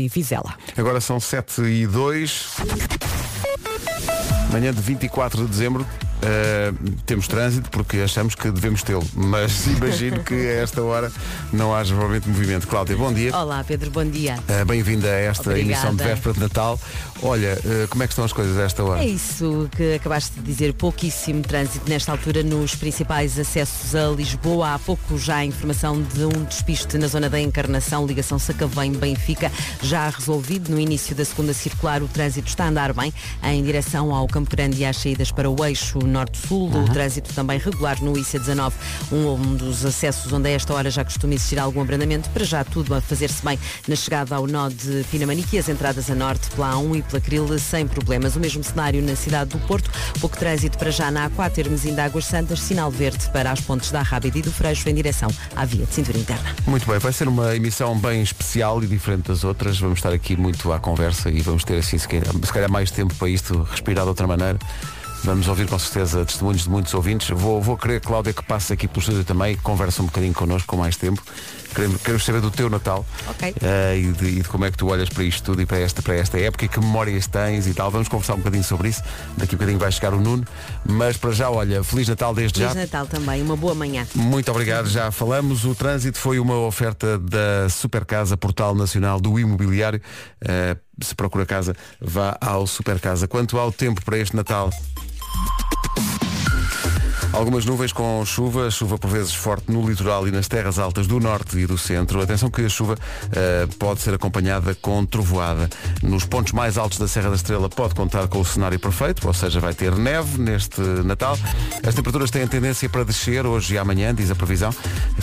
e Vizela. Agora são 7 e 2. Manhã de 24 de dezembro. Uh, temos trânsito porque achamos que devemos tê-lo, mas imagino que a esta hora não haja provavelmente movimento. Cláudia, bom dia. Olá Pedro, bom dia. Uh, Bem-vinda a esta Obrigada. emissão de véspera de Natal. Olha, uh, como é que estão as coisas a esta hora? É isso que acabaste de dizer, pouquíssimo trânsito nesta altura nos principais acessos a Lisboa. Há pouco já a informação de um despiste na zona da Encarnação, ligação Sacavém-Benfica, já resolvido. No início da segunda circular o trânsito está a andar bem em direção ao Campo Grande e às saídas para o eixo norte-sul. O trânsito também regular no IC19, um dos acessos onde a esta hora já costuma existir algum abrandamento. Para já tudo a fazer-se bem na chegada ao nó de Pinamanique e as entradas a norte pela A1 e pela Cril sem problemas. O mesmo cenário na cidade do Porto, pouco trânsito para já na A4, Hermesim de Águas Santas, sinal verde para as pontes da Rábida e do Freixo em direção à via de cintura interna. Muito bem, vai ser uma emissão bem especial e diferente das outras. Vamos estar aqui muito à conversa e vamos ter assim, se calhar, se calhar mais tempo para isto respirar de outra maneira. Vamos ouvir com certeza testemunhos de muitos ouvintes. Vou, vou querer, Cláudia, que passe aqui pelo estúdio também e converse um bocadinho connosco com mais tempo. Queremos, queremos saber do teu Natal Ok. eh, e, de, e de como é que tu olhas para isto tudo e para esta, para esta época e que memórias tens e tal. Vamos conversar um bocadinho sobre isso. Daqui a um bocadinho vai chegar o Nuno. Mas para já, olha, Feliz Natal desde Feliz já. Natal também, uma boa manhã. Muito obrigado, já falamos. O trânsito foi uma oferta da Supercasa, Portal Nacional do Imobiliário. Eh, se procura casa, vá ao Supercasa. Quanto ao tempo para este Natal. Algumas nuvens com chuva, chuva por vezes forte no litoral e nas terras altas do norte e do centro. Atenção que a chuva eh, pode ser acompanhada com trovoada. Nos pontos mais altos da Serra da Estrela pode contar com o cenário perfeito, ou seja, vai ter neve neste Natal. As temperaturas têm tendência para descer hoje e amanhã, diz a previsão,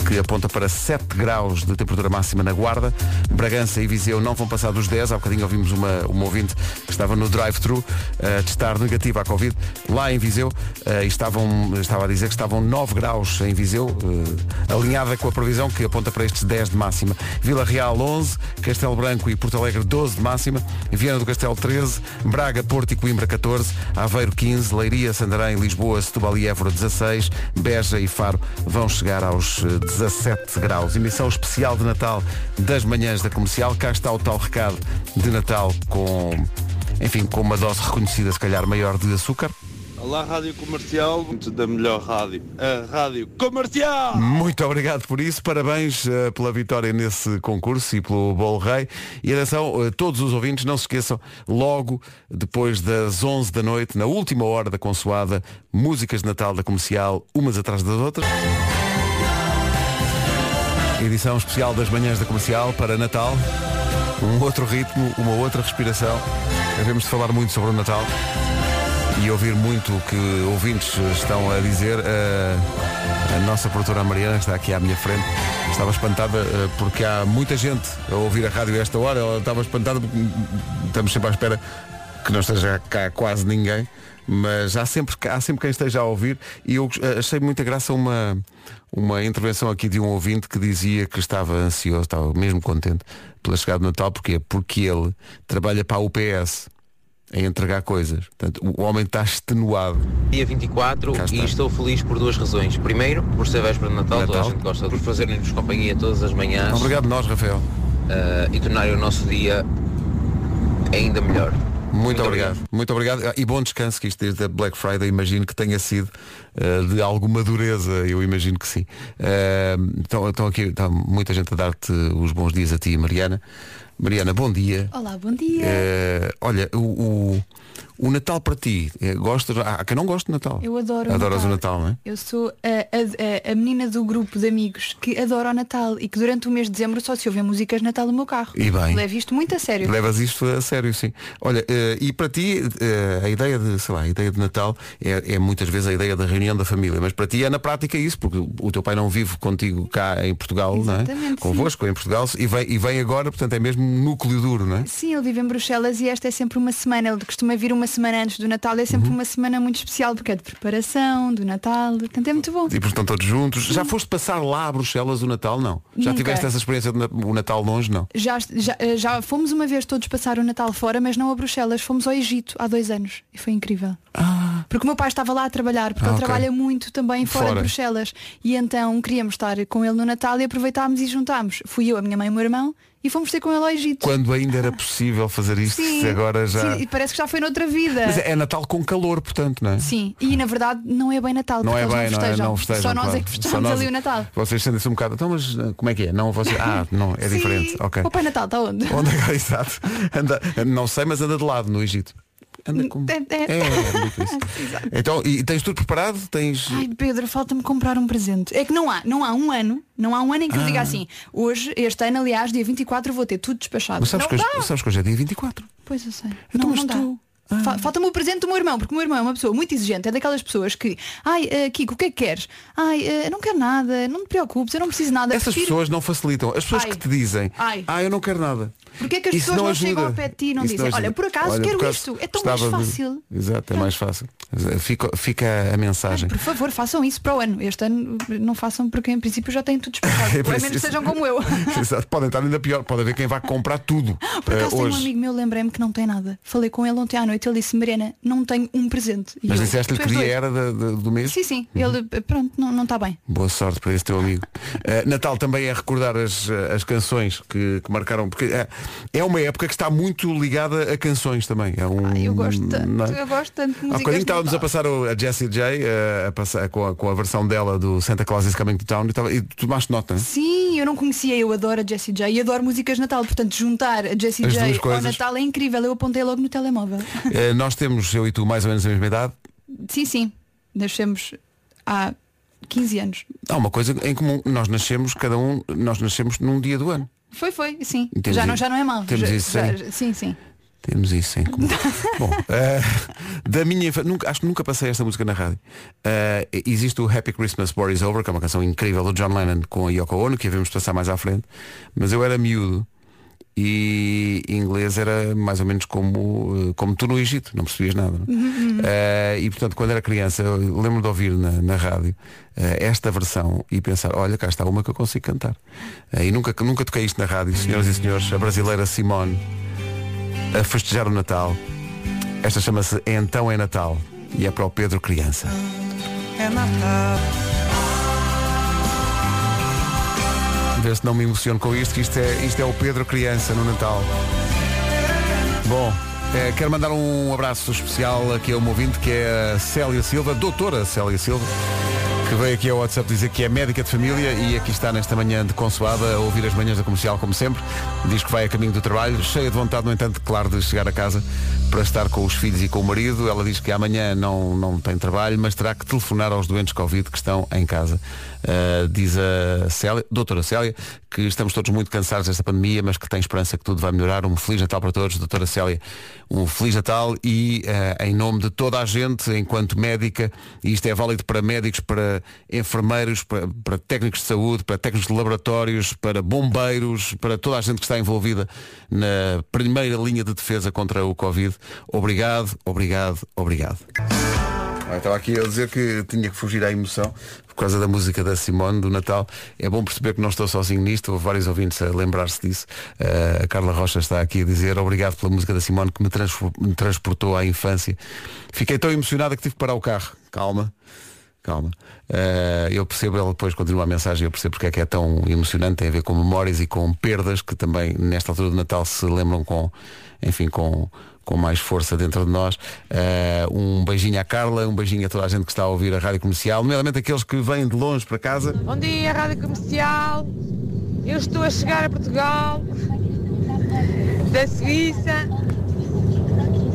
que aponta para 7 graus de temperatura máxima na Guarda. Bragança e Viseu não vão passar dos 10. Há bocadinho ouvimos uma, uma ouvinte estava no drive-thru eh, a testar negativa à Covid. Lá em Viseu eh, estavam, estava a dizer que estavam 9 graus em Viseu, eh, alinhada com a previsão que aponta para estes 10 de máxima. Vila Real 11, Castelo Branco e Porto Alegre 12 de máxima, Viana do Castelo 13, Braga, Porto e Coimbra 14, Aveiro 15, Leiria, Santarém, Lisboa, Setúbal e Évora 16, Beja e Faro vão chegar aos eh, 17 graus. Emissão especial de Natal das manhãs da comercial. Cá está o tal recado de Natal com, enfim, com uma dose reconhecida, se calhar, maior de açúcar. Olá, Rádio Comercial, da melhor rádio, a Rádio Comercial! Muito obrigado por isso, parabéns eh, pela vitória nesse concurso e pelo Bolo Rei. E atenção, eh, todos os ouvintes, não se esqueçam, logo depois das 11 da noite, na última hora da consoada, músicas de Natal da comercial, umas atrás das outras. Edição especial das manhãs da comercial para Natal. Um outro ritmo, uma outra respiração. Devemos de falar muito sobre o Natal e ouvir muito o que ouvintes estão a dizer. A, a nossa produtora Mariana, que está aqui à minha frente, estava espantada eh, porque há muita gente a ouvir a rádio a esta hora. Ela estava espantada porque estamos sempre à espera que não esteja cá quase ninguém. Mas há sempre, há sempre quem esteja a ouvir e eu eh, achei muita graça uma, uma intervenção aqui de um ouvinte que dizia que estava ansioso, estava mesmo contente pela chegada do Natal. Porquê? Porque ele trabalha para a UPS a entregar coisas. Portanto, o homem está extenuado. Dia 24 Cá está. e estou feliz por duas razões. Primeiro, por ser véspera de Natal, toda Natal. a gente gosta de fazerem-nos companhia todas as manhãs Obrigado nós, Rafael. eh, e tornarem o nosso dia ainda melhor. Muito, obrigado. Muito obrigado. Ah, E bom descanso que isto desde a Black Friday imagino que tenha sido ah, de alguma dureza, eu imagino que sim. Estão estão aqui, está muita gente a dar-te os bons dias a ti, Mariana. Mariana, bom dia. Olá, bom dia. Eh, olha, o, o, o Natal para ti, eh, gostas? Há quem não gosta de Natal. Eu adoro o Adoras Natal. o Natal, não é? Eu sou a, a- a- menina do grupo de amigos que adora o Natal e que durante o mês de dezembro só se ouvem músicas de Natal no meu carro. E bem. Levo isto muito a sério. Levas isto a sério, sim. Olha, eh, e para ti, eh, a ideia de, sei lá, a ideia de Natal é, é muitas vezes a ideia da reunião da família, mas para ti é na prática isso, porque o teu pai não vive contigo cá em Portugal, não é? Exatamente, Convosco, em Portugal, e vem, e vem agora, portanto é mesmo núcleo duro, não é? Sim, ele vive em Bruxelas e esta é sempre uma semana. Ele costuma vir uma semana antes do Natal. É sempre Uhum. uma semana muito especial porque é de preparação, do Natal. Portanto, é muito bom. E portanto todos juntos. Já foste passar lá a Bruxelas o Natal? Não. Já Nunca. tiveste essa experiência de na- o Natal longe? Não. Já, já, já fomos uma vez todos passar o Natal fora, mas não a Bruxelas. Fomos ao Egito há dois anos e foi incrível. Porque o meu pai estava lá a trabalhar, porque Ah, ele ok. trabalha muito também fora, Fora. de Bruxelas. E então queríamos estar com ele no Natal e aproveitámos e juntámos. Fui eu, a minha mãe e o meu irmão e fomos ter com ele ao Egito. Quando ainda era possível fazer isto, Sim, agora já. sim, e parece que já foi noutra vida. Mas é Natal com calor, portanto, não é? Sim, e na verdade não é bem Natal, Não é bem, não, é, festejam. não festejam. Só nós claro. é que festejamos nós- ali o Natal. Vocês sentem-se um bocado. Então, mas uh, como é que é? Não, vocês... Ah, não, é Sim. diferente. Ok. O Pai Natal está onde? Onde é que exato? Anda, não sei, mas anda de lado no Egito. Anda como. É, é. É, isso. Então, e tens tudo preparado? Tens. Ai Pedro, falta-me comprar um presente. É que não há, não há um ano, não há um ano em que eu diga Ah. assim, hoje, este ano, aliás, dia 24, vou ter tudo despachado. Mas sabes não que, hoje, sabes que hoje é dia 24. Pois eu sei. Então, não, mas não tu- Fa- Falta-me o presente do meu irmão, porque o meu irmão é uma pessoa muito exigente, é daquelas pessoas que, ai, eh, Kiko, o que é que queres? Ai, eh, não quero nada, não te preocupes, eu não preciso nada. Essas prefiro- pessoas não facilitam. As pessoas Ai. que te dizem, Ai. ah, eu não quero nada. Porque é que as Isso pessoas não, ajuda. chegam ao pé de ti e não Isso dizem, ajuda. olha, por acaso Olha, quero por acaso isto, é tão mais gostava de- fácil. Exato, é mais fácil. Fica, fica a mensagem. Por favor, façam isso para o ano. Este ano não façam porque em princípio já têm tudo despachado. É a menos preciso- sejam como eu. Exato, podem estar ainda pior. Pode haver quem vá comprar tudo Por eh, acaso tem um hoje. amigo meu, lembrei-me que não tem nada. Falei com ele ontem à noite, ele disse, Mariana, não tenho um presente. E Mas eu, disseste-lhe "Tu que dia doido." era da- da- do mês? Sim, sim. Uhum. Ele, pronto, não não está bem. Boa sorte para esse teu amigo. Eh, Natal também é recordar as, eh, as canções que, que marcaram, porque eh, é uma época que está muito ligada a canções também. É um, eu gosto tanto, é? eu gosto tanto de Há bocadinho estávamos a passar a Jessie J eh, a passar, com, a, com a versão dela do Santa Claus is Coming to Town e, tava, e tu tomaste nota, não é? Sim, eu não conhecia, eu adoro a Jessie J e adoro músicas de Natal, portanto juntar a Jessie As J ao. Natal é incrível, eu apontei logo no telemóvel. Eh, nós temos, eu e tu, mais ou menos a mesma idade. sim, sim, nascemos há 15 anos. Há uma coisa em comum. Nós nascemos, cada um, nós nascemos num dia do ano. Foi, foi, sim. Temos já, não, já não é mau. temos Já- isso, já- sim. sim, sim. Temos isso em comum. Bom, eh, da minha infa- nunca, acho que nunca passei esta música na rádio. Eh, existe o Happy Christmas War is Over, que é uma canção incrível do John Lennon com a Yoko Ono, que devemos passar mais à frente. Mas eu era miúdo e inglês era mais ou menos como, eh, como tu no Egito, não percebias nada. não é? Eh, e portanto, quando era criança, eu lembro de ouvir na, na rádio eh, esta versão e pensar, olha, cá está uma que eu consigo cantar. Eh, e nunca, nunca toquei isto na rádio, senhoras e senhores, a brasileira Simone a festejar o Natal. Esta chama-se Então é Natal e é para o Pedro Criança. Ver se não me emociono com isto, que isto é, isto é o Pedro Criança no Natal. Bom, eh, quero mandar um abraço especial aqui a um ouvinte que é a Célia Silva, doutora Célia Silva, que veio aqui ao WhatsApp dizer que é médica de família e aqui está nesta manhã de consoada a ouvir as manhãs da comercial, como sempre. Diz que vai a caminho do trabalho, cheia de vontade, no entanto, claro, de chegar a casa para estar com os filhos e com o marido. Ela diz que amanhã não, não tem trabalho, mas terá que telefonar aos doentes Covid que estão em casa. Uh, diz a Célia, doutora Célia, que estamos todos muito cansados desta pandemia, mas que tem esperança que tudo vai melhorar. Um Feliz Natal para todos, doutora Célia. Um Feliz Natal e uh, em nome de toda a gente, enquanto médica, e isto é válido para médicos, para enfermeiros, para, para técnicos de saúde, para técnicos de laboratórios, para bombeiros, para toda a gente que está envolvida na primeira linha de defesa contra o Covid. Obrigado, obrigado, obrigado. Estava aqui a dizer que tinha que fugir à emoção por causa da música da Simone do Natal. É bom perceber que não estou sozinho nisto, houve vários ouvintes a lembrar-se disso. Uh, a Carla Rocha está aqui a dizer obrigado pela música da Simone que me, transfor- me transportou à infância. Fiquei tão emocionada que tive que parar o carro. Calma. Calma. Uh, eu percebo, ela depois continua a mensagem, eu percebo porque é que é tão emocionante, tem a ver com memórias e com perdas que também nesta altura do Natal se lembram com, enfim, com, com mais força dentro de nós. Uh, um beijinho à Carla, um beijinho a toda a gente que está a ouvir a rádio comercial, nomeadamente aqueles que vêm de longe para casa. Bom dia, Rádio Comercial. Eu estou a chegar a Portugal, da Suíça,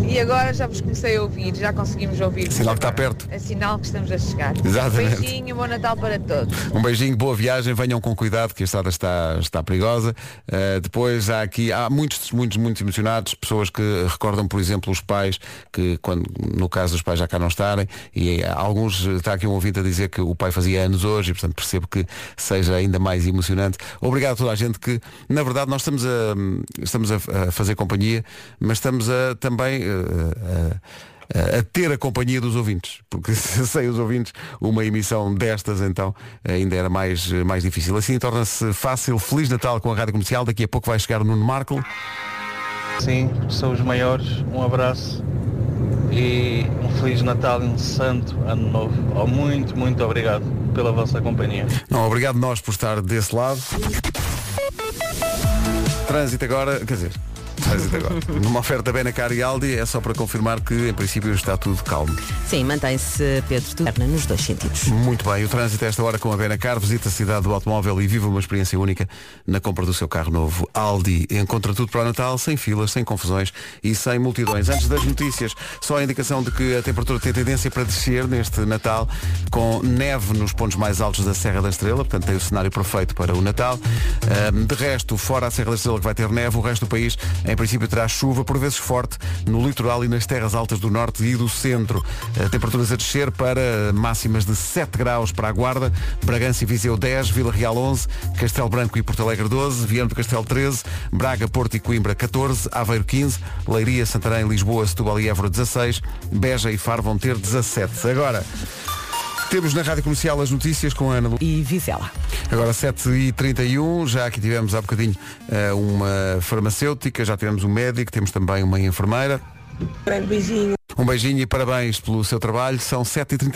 e agora já vos comecei a ouvir, já conseguimos ouvir. Sinal que está perto. É sinal que estamos a chegar. Exatamente. Beijinho, bom Natal para todos. Um beijinho, boa viagem, venham com cuidado que a estrada está, está perigosa. Uh, depois há aqui, há muitos, muitos, muito emocionados, pessoas que recordam, por exemplo, os pais, que quando, no caso dos pais já cá não estarem, e há alguns, está aqui um ouvinte a dizer que o pai fazia anos hoje, e portanto percebo que seja ainda mais emocionante. Obrigado a toda a gente que, na verdade, nós estamos a, estamos a, a fazer companhia, mas estamos a também uh, a, ter a companhia dos ouvintes, porque sem os ouvintes uma emissão destas então ainda era mais, mais difícil. Assim torna-se fácil. Feliz Natal com a Rádio Comercial. Daqui a pouco vai chegar o Nuno Marco. Sim, são os maiores. Um abraço e um Feliz Natal e um Santo Ano Novo. Oh, muito, muito obrigado pela vossa companhia. Não, obrigado nós por estar desse lado. Trânsito agora, quer dizer, trânsito agora. Numa oferta Benacar e Aldi é só para confirmar que em princípio está tudo calmo. Sim, mantém-se, Pedro, tudo nos dois sentidos. Muito bem, o trânsito esta hora com a Benacar visita a cidade do automóvel e vive uma experiência única na compra do seu carro novo. Aldi encontra tudo para o Natal, sem filas, sem confusões e sem multidões. Antes das notícias, só a indicação de que a temperatura tem tendência para descer neste Natal, com neve nos pontos mais altos da Serra da Estrela, portanto tem o cenário perfeito para o Natal. De resto, fora a Serra da Estrela que vai ter neve, o resto do país em princípio terá chuva, por vezes forte, no litoral e nas terras altas do norte e do centro. Eh, temperaturas a descer para máximas de 7 graus para a Guarda, Bragança e Viseu 10, Vila Real 11, Castelo Branco e Porto Alegre 12, Viana do Castelo 13, Braga, Porto e Coimbra 14, Aveiro 15, Leiria, Santarém, Lisboa, Setúbal e Évora 16, Beja e Faro vão ter 17. Agora, temos na Rádio Comercial as notícias com a Ana Lu. E Vizela. Agora 7h31, já aqui tivemos há bocadinho eh, uma farmacêutica, já tivemos um médico, temos também uma enfermeira. Um beijinho e parabéns pelo seu trabalho. São 7h30.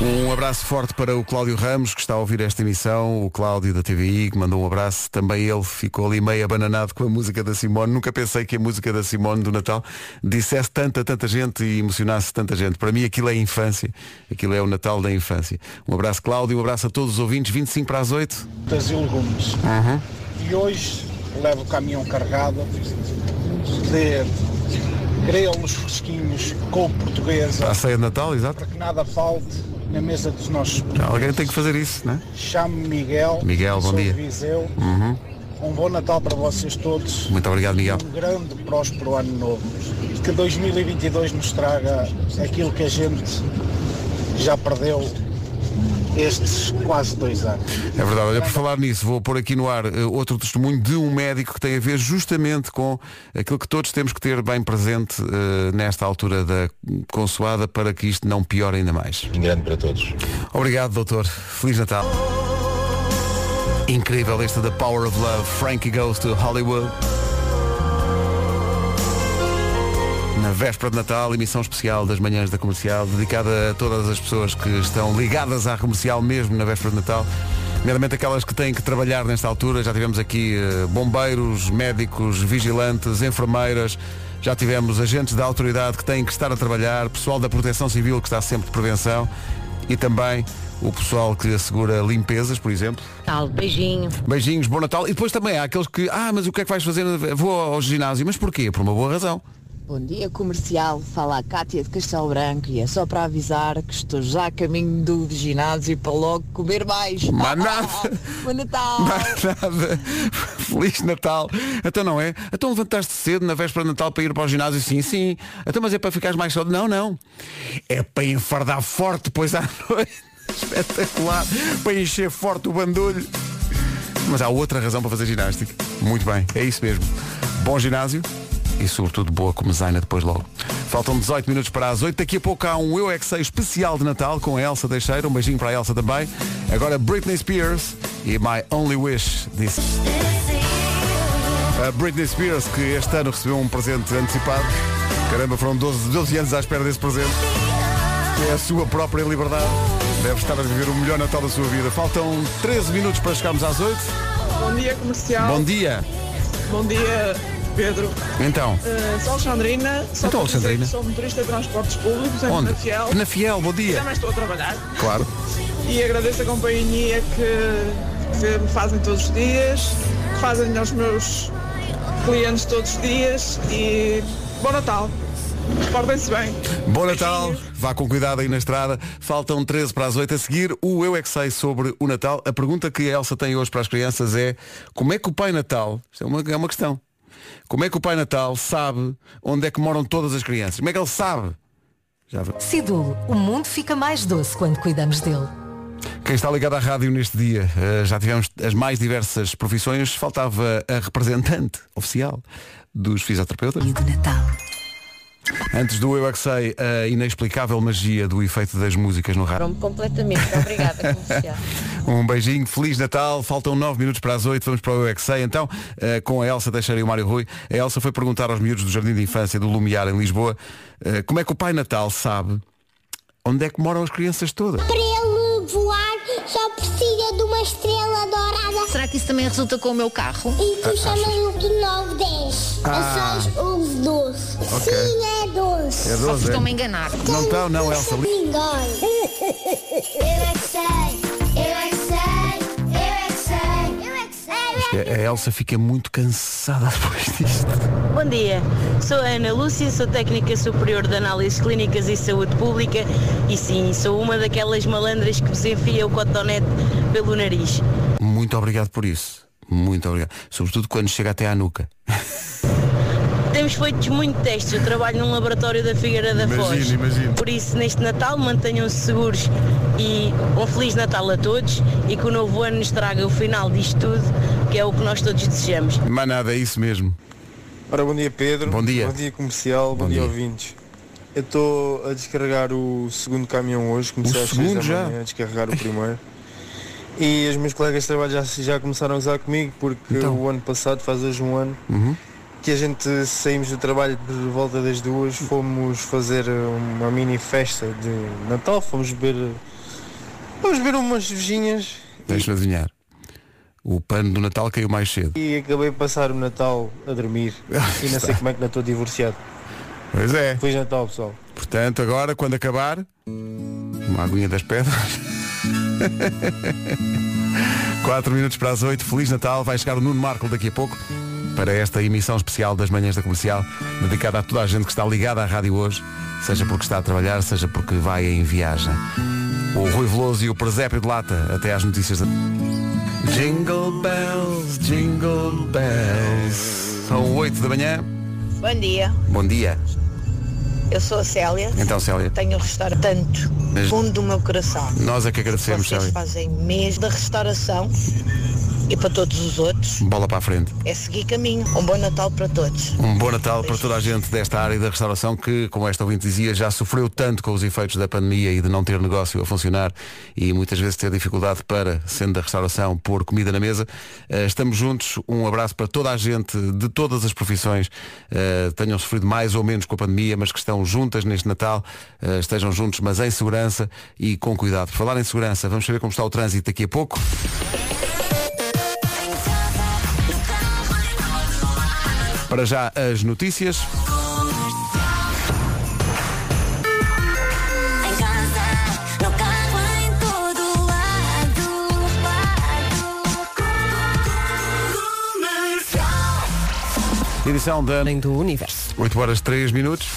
Um abraço forte para o Cláudio Ramos, que está a ouvir esta emissão, o Cláudio da TVI, que mandou um abraço. Também ele ficou ali meio abananado com a música da Simone. Nunca pensei que a música da Simone do Natal dissesse tanta, tanta gente e emocionasse tanta gente. Para mim aquilo é infância. Aquilo é o Natal da infância. Um abraço, Cláudio, um abraço a todos os ouvintes. 25 para as 8. frutas e legumes. E hoje levo o caminhão carregado de grelos fresquinhos com portuguesa À ceia de Natal, exato. para que nada falte na mesa dos nossos Alguém tem que fazer isso, né? Chamo-me Miguel. Miguel, bom dia. Viseu. Uhum. Um bom Natal para vocês todos. Muito obrigado, Miguel. Um grande, próspero ano novo. Que 2022 nos traga aquilo que a gente já perdeu estes quase dois anos. É verdade, olha, por falar nisso, vou pôr aqui no ar eh, outro testemunho de um médico que tem a ver justamente com aquilo que todos temos que ter bem presente eh, nesta altura da consoada para que isto não piore ainda mais. Em grande para todos. Obrigado, doutor. Feliz Natal. Incrível este The Power of Love. Frankie Goes to Hollywood. Na véspera de Natal, emissão especial das manhãs da comercial, dedicada a todas as pessoas que estão ligadas à comercial mesmo na véspera de Natal. Nomeadamente aquelas que têm que trabalhar nesta altura. Já tivemos aqui eh, bombeiros, médicos, vigilantes, enfermeiras. Já tivemos agentes da autoridade que têm que estar a trabalhar, pessoal da proteção civil que está sempre de prevenção e também o pessoal que assegura limpezas, por exemplo. Tal, beijinho. Beijinhos, bom Natal. E depois também há aqueles que, ah, mas o que é que vais fazer? Vou ao ginásio. Mas porquê? Por uma boa razão. Bom dia comercial, fala a Cátia de Castelo Branco e é só para avisar que estou já a caminho do ginásio para logo comer mais. Mas nada. Bom Natal! Mais nada. Feliz Natal. Então não é? Então levantaste cedo na véspera de Natal para ir para o ginásio? Sim, sim. Então mas é para ficares mais cedo? Não, não. É para enfardar forte depois à noite. Espetacular. Para encher forte o bandulho. Mas há outra razão para fazer ginástica. Muito bem, é isso mesmo. Bom ginásio e sobretudo boa comezaina depois logo. Faltam 18 minutos para as 8. Daqui a pouco há um Eu é Que Sei especial de Natal com a Elsa Teixeira. Um beijinho para a Elsa também. Agora Britney Spears e My Only Wish disse. A Britney Spears que este ano recebeu um presente antecipado. Caramba, foram 12, 12 anos à espera desse presente. É a sua própria liberdade. Deve estar a viver o melhor Natal da sua vida. Faltam 13 minutos para chegarmos às 8. Bom dia comercial. Bom dia. Bom dia, Pedro. Então, Uh, sou Alexandrina. Só Então, Alexandrina. Sou motorista de transportes públicos em onde? Penafiel. Penafiel, bom dia. Também estou a trabalhar. Claro. E agradeço a companhia que, que me fazem todos os dias, que fazem aos meus clientes todos os dias e bom Natal. Portem-se bem. Bom Natal, vá com cuidado aí na estrada. Faltam 13 para as 8 a seguir. O Eu é que sei sobre o Natal. A pergunta que a Elsa tem hoje para as crianças é como é que o Pai Natal, isto é uma, é uma questão, como é que o Pai Natal sabe onde é que moram todas as crianças? Como é que ele sabe? Já o mundo fica mais doce quando cuidamos dele. Quem está ligado à rádio neste dia, eh, já tivemos as mais diversas profissões, faltava a representante oficial dos fisioterapeutas. E do Natal. Antes do Eu é que Sei, a inexplicável magia do efeito das músicas no rádio. Completamente. Obrigada, comercial. Um beijinho, Feliz Natal, faltam 9 minutos para as 8, vamos para o Eu é que Sei. Então, eh, com a Elsa e o Mário Rui, a Elsa foi perguntar aos miúdos do Jardim de Infância do Lumiar em Lisboa eh, como é que o Pai Natal sabe onde é que moram as crianças todas. Que isso também resulta com o meu carro? E tu chamas-o de 910. Ah. É só os 12. Ok. Sim, é 12. É 12, Vocês é? estão-me a enganar. Não estão, não, Elsa. li- Ninguém. Eu é que sei. A Elsa fica muito cansada depois disto. Bom dia, sou a Ana Lúcia, sou técnica superior de análises clínicas e saúde pública e sim, sou uma daquelas malandras que vos enfia o cotonete pelo nariz. Muito obrigado por isso. Muito obrigado. Sobretudo quando chega até à nuca. Temos feito muitos testes, eu trabalho num laboratório da Figueira da Imagino, Foz. imagino. Por isso, neste Natal, mantenham-se seguros e um Feliz Natal a todos e que o novo ano nos traga o final disto tudo, que é o que nós todos desejamos. Mas nada, é isso mesmo. Ora, bom dia Pedro. Bom dia. Bom dia comercial, bom, Bom dia, dia. ouvintes. Eu estou a descarregar o segundo caminhão hoje, comecei O às 6 da segundo já? manhã a descarregar o primeiro. E os meus colegas de trabalho já, já começaram a usar comigo porque Então. o ano passado, faz hoje um ano, Uhum. que a gente saímos do trabalho por volta das duas, fomos fazer uma mini festa de Natal, fomos beber. Fomos beber umas cervejinhas Deixa-me adivinhar. O pano do Natal caiu mais cedo. e acabei de passar o Natal a dormir. E não sei como é que não estou divorciado. Pois é. Feliz Natal pessoal. Portanto, agora, quando acabar, uma aguinha das pedras. 4 minutos para as 8, Feliz Natal. Vai chegar o Nuno Marco daqui a pouco para esta emissão especial das manhãs da comercial, dedicada a toda a gente que está ligada à rádio hoje, seja porque está a trabalhar, seja porque vai em viagem. O Rui Veloso e o Presépio de Lata, até às notícias da. Jingle bells, jingle bells. São 8 da manhã. Bom dia, Bom dia. Eu sou a Célia. Então, Célia. Tenho restaurante tanto fundo do meu coração. Nós é que agradecemos, Vocês Célia. fazem mesmo da restauração e para todos os outros Bola para a frente. é seguir caminho. Um bom Natal para todos. Um bom Natal para toda a gente desta área da restauração que, como esta ouvinte dizia, já sofreu tanto com os efeitos da pandemia e de não ter negócio a funcionar e muitas vezes ter dificuldade para, sendo da restauração, pôr comida na mesa. Eh, Estamos juntos. Um abraço para toda a gente de todas as profissões eh, tenham sofrido mais ou menos com a pandemia, mas que estão juntas neste Natal. Eh, Estejam juntos, mas em segurança e com cuidado. Por falar em segurança, vamos saber como está o trânsito daqui a pouco. Para já as notícias. Edição da do Universo. 8 horas 3 minutos.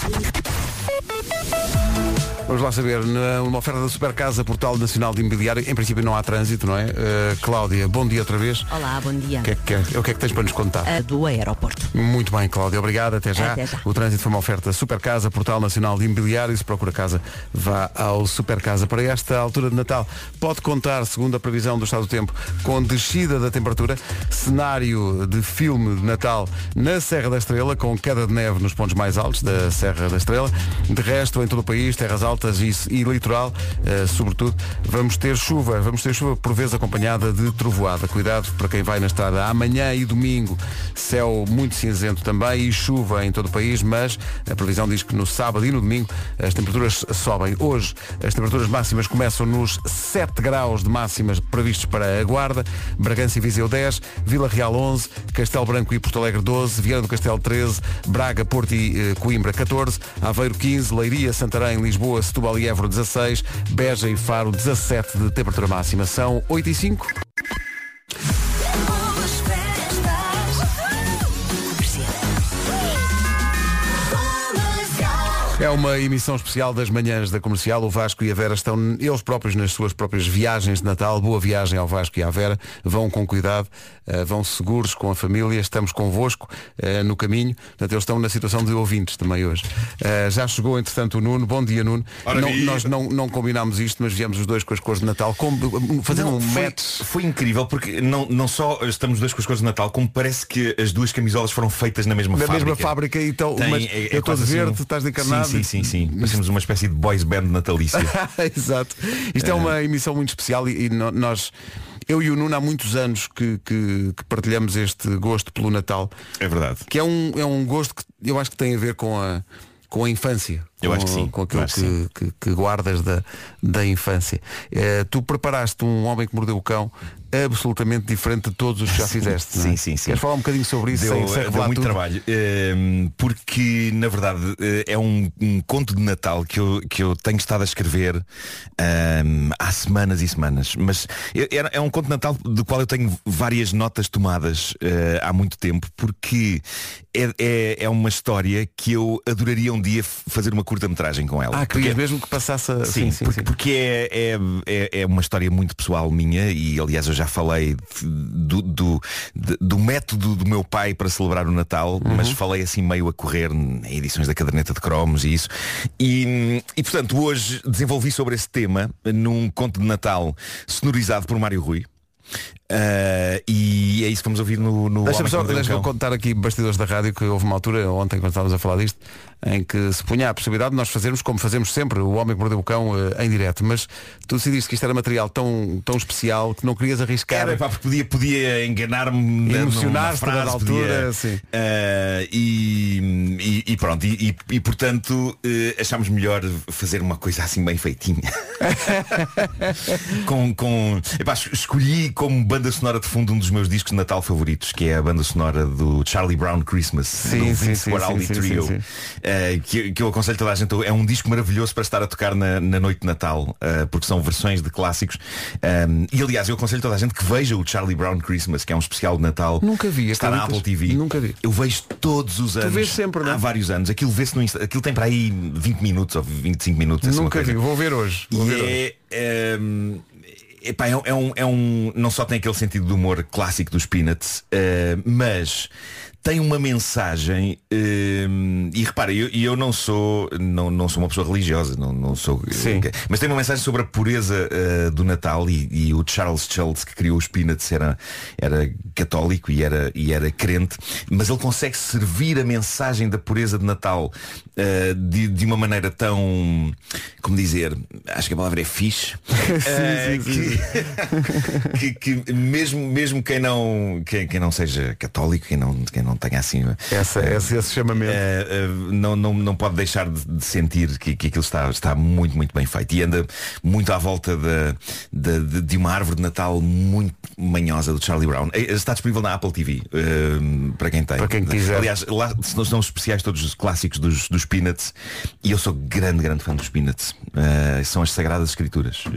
Vamos lá saber, numa oferta da Super Casa Portal Nacional de Imobiliário, em princípio não há trânsito, não é? Uh, Cláudia, bom dia outra vez. Olá, bom dia. O que, é que, quer- o que é que tens para nos contar? A do aeroporto. Muito bem, Cláudia, obrigado, até já. Até já. O trânsito foi uma oferta Super Casa, Portal Nacional de Imobiliário. Se procura casa, vá ao Super Casa. Para esta altura de Natal, pode contar, segundo a previsão do estado do tempo, com descida da temperatura, cenário de filme de Natal na Serra da Estrela, com queda de neve nos pontos mais altos da Serra da Estrela. De resto, em todo o país, terras altas e, e litoral, eh, sobretudo, vamos ter chuva. Vamos ter chuva por vezes acompanhada de trovoada. Cuidado para quem vai na estrada amanhã e domingo. Céu muito cinzento também e chuva em todo o país, mas a previsão diz que no sábado e no domingo as temperaturas sobem. Hoje as temperaturas máximas começam nos 7 graus de máximas previstos para a Guarda, Bragança e Viseu 10, Vila Real 11, Castelo Branco e Porto Alegre 12, Viana do Castelo 13, Braga, Porto e eh, Coimbra 14, Aveiro 15, Leiria, Santarém, Lisboa, Setúbal e Évora 16, Beja e Faro 17 de temperatura máxima. São 8 e 5. É uma emissão especial das manhãs da comercial. O Vasco e a Vera estão eles próprios nas suas próprias viagens de Natal. Boa viagem ao Vasco e à Vera. Vão com cuidado, eh, vão seguros com a família. Estamos convosco eh, no caminho. Portanto, eles estão na situação de ouvintes também hoje. Eh, já chegou, entretanto, o Nuno. Bom dia, Nuno. Não- nós não, não combinámos isto, mas viemos os dois com as cores de Natal. Como, fazendo Não, um foi, match. foi incrível porque não, não só estamos dois com as cores de Natal, como parece que as duas camisolas foram feitas na mesma Na fábrica. mesma fábrica, então, Tem- mas é- é eu estou de verde, tu estás de encarnado. Sim, sim, sim. Parecemos uma espécie de boys band natalícia. Exato. Isto é uma emissão muito especial e, e nós, eu e o Nuno há muitos anos que, que- que partilhamos este gosto pelo Natal. É verdade. Que é um, é um gosto que eu acho que tem a ver com a, com a infância. Eu com, acho que sim, Com aquilo que que, que- guardas da, da infância. Eh, tu preparaste um homem que mordeu o cão absolutamente diferente de todos os que já fizeste. é? Sim, sim, sim. Queres falar um bocadinho sobre isso Deu, sem, sem deu muito tudo? trabalho ehm, porque na verdade eh, é um, um conto de Natal que eu, que eu tenho estado a escrever ehm, há semanas e semanas mas é, é- é um conto de Natal do qual eu tenho várias notas tomadas eh, há muito tempo porque é, é, é uma história que eu adoraria um dia fazer uma curta-metragem com ela Ah, querias Porque- mesmo que passasse a... Sim, porque, porque é, é, é, é uma história muito pessoal minha e aliás eu já falei do, do, do método do meu pai para celebrar o Natal, mas falei assim meio a correr em edições da caderneta de cromos e isso. E, e portanto hoje desenvolvi sobre esse tema num conto de Natal sonorizado por Mário Rui. Ah, e é isso que vamos ouvir no, no Deixa-me só deixa contar aqui bastidores da rádio que houve uma altura, ontem quando estávamos a falar disto, em que se punha a possibilidade de nós fazermos como fazemos sempre, o homem que mordeu o cão eh, em direto, mas tu decidiste que isto era material tão, tão especial que não querias arriscar. Era, pá, porque podia, podia enganar-me Emocionar-se uma a dada frase, altura, podia, sim. eh, e, e- e pronto, e, e- portanto achámos melhor fazer uma coisa assim bem feitinha. com, com, epá, es- escolhi como banda sonora de fundo um dos meus discos de Natal favoritos, que é a banda sonora do Charlie Brown Christmas, Sim, do sim, Vince sim, Guaraldi Trio, sim, eh, que, que eu aconselho toda a gente. É um disco maravilhoso para estar a tocar na, na noite de Natal, eh, porque são versões de clássicos. Um, e aliás, eu aconselho toda a gente que veja o Charlie Brown Christmas, que é um especial de Natal. Nunca vi, Está na? Apple TV. Nunca vi. Eu vejo todos os anos. vês sempre, não é? Há vários anos. Aquilo vê-se no Insta. Aquilo tem para aí 20 minutos ou 25 minutos. Nunca vi, vou ver hoje. Vou E ver hoje. é, ehm, epá, é, é um, é um- Não só tem aquele sentido de humor clássico dos Peanuts, eh, mas tem uma mensagem ehm, e repara, eu, eu não sou não, não sou uma pessoa religiosa, não, não sou mas tem uma mensagem sobre a pureza eh, do Natal e, e o Charles Schultz que criou os Peanuts era, era católico e era, e era crente, mas ele consegue servir a mensagem da pureza de Natal eh, de, de uma maneira tão como dizer, acho que a palavra é fixe eh, sim, sim, que, que- que mesmo, mesmo quem não quem, quem não seja católico, quem não, quem não tenha assim Essa, esse, esse chamamento. eh, eh, não, não, não pode deixar de, de sentir que, que aquilo está, está muito, muito bem feito e anda muito à volta da- de, de uma árvore de Natal muito manhosa do Charlie Brown. Eh, Está disponível na Apple TV eh, para quem tem. Para quem quiser. Aliás, lá os especiais todos os clássicos dos, dos Peanuts e eu sou grande, grande fã dos Peanuts. Eh, são as Sagradas Escrituras.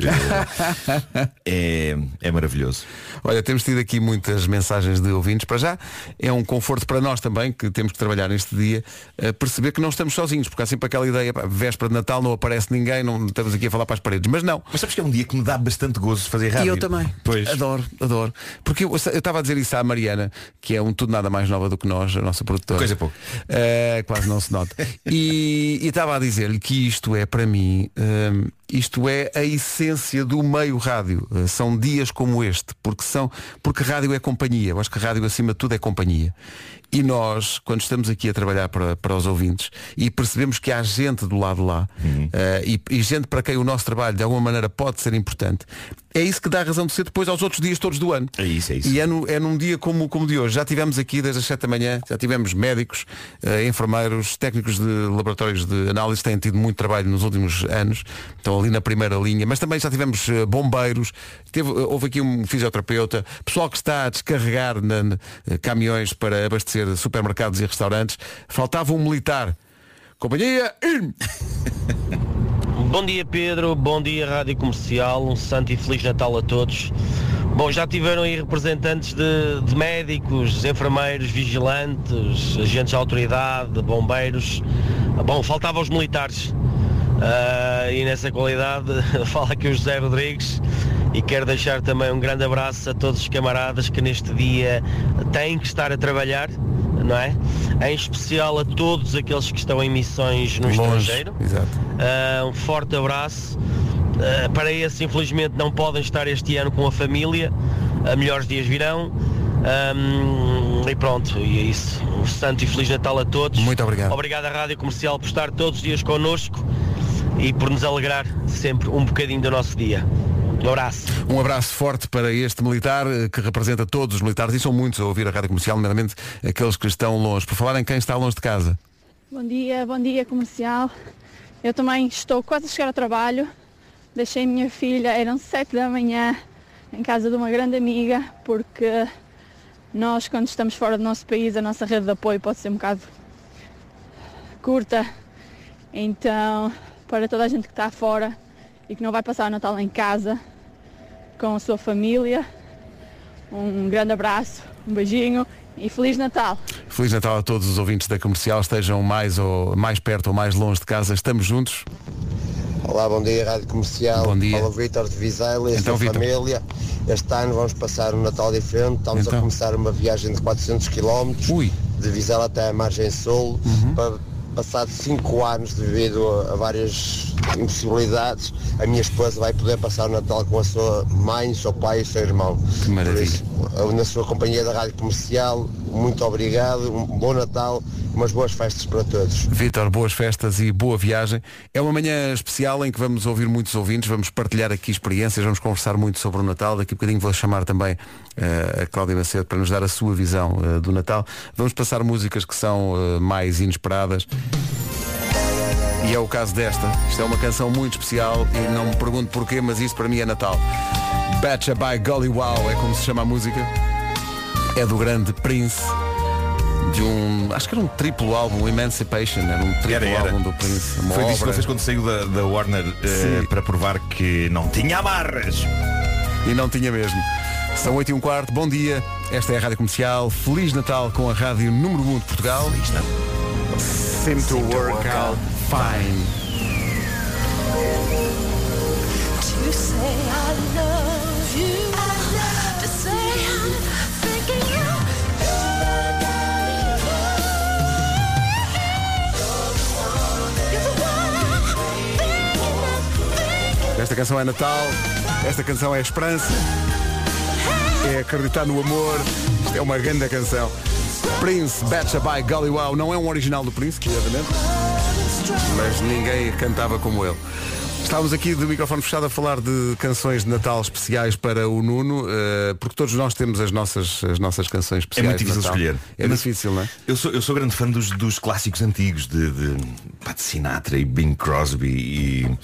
Eh, é, é maravilhoso. Olha, temos tido aqui muitas mensagens de ouvintes. Para já, é um conforto para nós também, que temos que trabalhar neste dia, a perceber que não estamos sozinhos, porque há sempre aquela ideia, pá, véspera de Natal, não aparece ninguém, não estamos aqui a falar para as paredes. Mas não. Mas sabes que é um dia que me dá bastante gozo fazer rádio. E eu também. Pois. Adoro, adoro. Porque eu estava a dizer isso à Mariana, que é um tudo nada mais nova do que nós, a nossa produtora. Coisa pouco. Eh, quase não se nota. E estava a dizer-lhe que isto é, para mim, hum, isto é a essência do meio rádio. Eh, são dias como este, porque são, porque rádio é companhia. Eu acho que rádio acima de tudo é companhia. E nós, quando estamos aqui a trabalhar para, para os ouvintes e percebemos que há gente do lado lá eh, e, e gente para quem o nosso trabalho de alguma maneira pode ser importante, é isso que dá razão de ser depois aos outros dias todos do ano. É isso, é isso. E é, no- é num dia como, como de hoje. Já tivemos aqui desde as 7 da manhã, já tivemos médicos, eh, enfermeiros, técnicos de laboratórios de análise, têm tido muito trabalho nos últimos anos, estão ali na primeira linha, mas também já tivemos eh, bombeiros, teve, houve aqui um fisioterapeuta, pessoal que está a descarregar na- na- caminhões para abastecer supermercados e restaurantes. Faltava um militar. Companhia, in! Bom dia Pedro, bom dia Rádio Comercial, um santo e feliz Natal a todos. Bom, já tiveram aí representantes de, de médicos, enfermeiros, vigilantes, agentes de autoridade, bombeiros. Bom, faltavam os militares. Ah, e nessa qualidade fala aqui o José Rodrigues e quero deixar também um grande abraço a todos os camaradas que neste dia têm que estar a trabalhar, não é? Em especial a todos aqueles que estão em missões no Longe, estrangeiro. exato. Ah, um forte abraço. Ah, para esses, infelizmente, não podem estar este ano com a família. Ah, melhores dias virão. Ahm, e pronto, e é isso. Um santo e feliz Natal a todos. Muito obrigado. Obrigado à Rádio Comercial por estar todos os dias connosco e por nos alegrar sempre um bocadinho do nosso dia. Um abraço. Um abraço forte para este militar eh, que representa todos os militares e são muitos a ouvir a rádio comercial, nomeadamente aqueles que estão longe. Por falar em quem está longe de casa. Bom dia, bom dia comercial. Eu também estou quase a chegar ao trabalho. Deixei minha filha, eram sete da manhã, em casa de uma grande amiga, porque nós quando estamos fora do nosso país, a nossa rede de apoio pode ser um bocado curta. Então, para toda a gente que está fora e que não vai passar o Natal em casa com a sua família, um grande abraço, um beijinho e Feliz Natal! Feliz Natal a todos os ouvintes da comercial, estejam mais, ou, mais perto ou mais longe de casa. Estamos juntos. Olá, bom dia, Rádio Comercial. Bom dia. Fala o Vítor de Vizela e a Então, sua Vítor. família. Este ano vamos passar um Natal diferente. Estamos Então. a começar uma viagem de 400 km de Vizela até a Margem Sul. Uhum. Para, passado 5 anos devido a, várias impossibilidades, a minha esposa vai poder passar o Natal com a sua mãe, o seu pai e seu irmão. Que maravilha. Por isso, na sua companhia da Rádio Comercial, muito obrigado, um bom Natal, umas boas festas para todos. Vítor, boas festas e boa viagem. É uma manhã especial em que vamos ouvir muitos ouvintes, vamos partilhar aqui experiências, vamos conversar muito sobre o Natal. Daqui a bocadinho vou chamar também a Cláudia Macedo para nos dar a sua visão eh, do Natal. Vamos passar músicas que são eh, mais inesperadas. E é o caso desta. Isto é uma canção muito especial e não me pergunto porquê, mas isto para mim é Natal. Betcha by Golly Wow é como se chama a música. É do grande Prince. De um. Acho que era um triplo álbum, Emancipation, era um triplo Era, era. álbum do Prince. Uma Foi disso que ele fez quando saiu da, da Warner eh, Sim. para provar que não tinha amarras. E não tinha mesmo. São 8 e um quarto, bom dia. Esta é a Rádio Comercial. Feliz Natal com a Rádio número 1 de Portugal. Feliz Seem to work out fine. To say I love you, to say I'm thinking you. Esta canção é Natal, esta canção é Esperança, é acreditar no amor. É uma grande canção. Prince, Betcha by Golly Wow, não é um original do Prince, obviamente, mas ninguém cantava como ele. Estávamos aqui de microfone fechado a falar de canções de Natal especiais para o Nuno, eh, porque todos nós temos as nossas, as nossas canções É especiais. muito de difícil Natal. escolher. É difícil, não é? Eu sou, eu sou grande fã dos, dos clássicos antigos de, de, Sinatra e Bing Crosby e,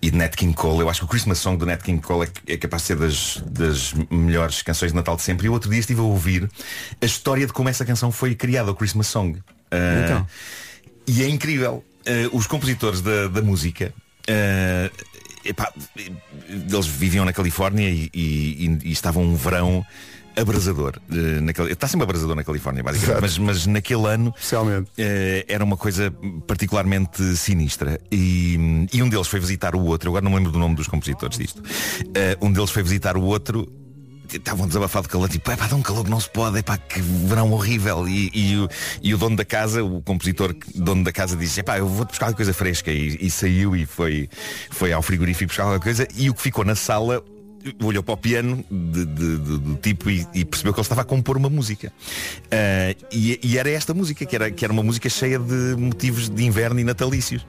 e de Nat King Cole. Eu acho que o Christmas Song do Nat King Cole é, é capaz de ser das, das melhores canções de Natal de sempre. E outro dia estive a ouvir a história de como essa canção foi criada, o Christmas Song. Ah, Então. E é incrível. Ah, os compositores da, da música. Ah, epá, eles viviam na Califórnia e, e- e estavam um verão abrasador. eh, naquele- está sempre abrasador na Califórnia, basicamente. Mas, mas naquele ano eh, era uma coisa particularmente sinistra. E, e um deles foi visitar o outro. Eu agora não me lembro do nome dos compositores disto. Eh, um deles foi visitar o outro estavam desabafados de calor, tipo, é pá, dá um calor que não se pode, é pá, que verão horrível. E, e o, e o dono da casa, o compositor dono da casa disse, é pá, eu vou-te buscar alguma coisa fresca. E, e saiu e foi, foi ao frigorífico buscar alguma coisa. E o que ficou na sala olhou para o piano de- de- de- do tipo e, e percebeu que ele estava a compor uma música. Ah, e, e era esta música, que era, que era uma música cheia de motivos de inverno e natalícios.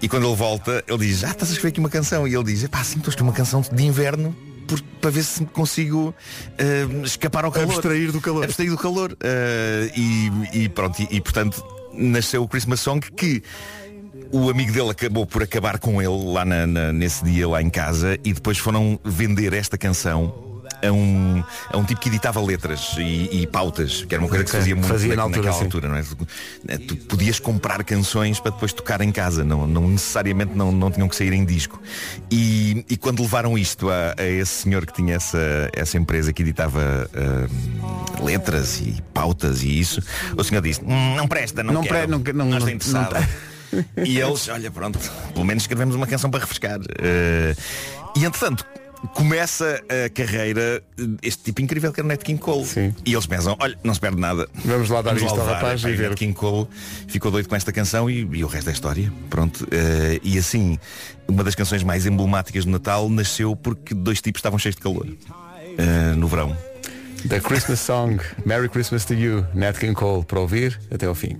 E quando ele volta, ele diz, ah, estás a escrever aqui uma canção. E ele diz, pá, sim, estou a escrever uma canção de inverno por- para ver se consigo ah, escapar ao calor. Abstrair do calor. Abstrair do calor. Ah, e, e pronto, e, e, portanto nasceu o Christmas Song que o amigo dele acabou por acabar com ele lá na- na- nesse dia lá em casa e depois foram vender esta canção a um, a um tipo que editava letras e, e pautas, que era uma coisa que se fazia muito fazia na na- altura, naquela sim. altura, não é? Tu, tu podias comprar canções para depois tocar em casa, não, não necessariamente não, não tinham que sair em disco. E, e quando levaram isto a, a esse senhor que tinha essa, essa empresa que editava ah, letras e pautas e isso, o senhor disse, "Hum, não presta, não, Não quero, pre- não- não- não- interessado. não E eles, olha, pronto, pelo menos escrevemos uma canção para refrescar. Eh, e entretanto, começa a carreira este tipo incrível que é o Nat King Cole. E eles pensam, olha, não se perde nada. Vamos lá dar isto ao rapaz e ver. Nat King Cole ficou doido com esta canção e, e o resto da história. Pronto. Eh, e assim, uma das canções mais emblemáticas do Natal nasceu porque dois tipos estavam cheios de calor. eh, no verão. The Christmas Song, Merry Christmas to You, Nat King Cole, para ouvir até ao fim.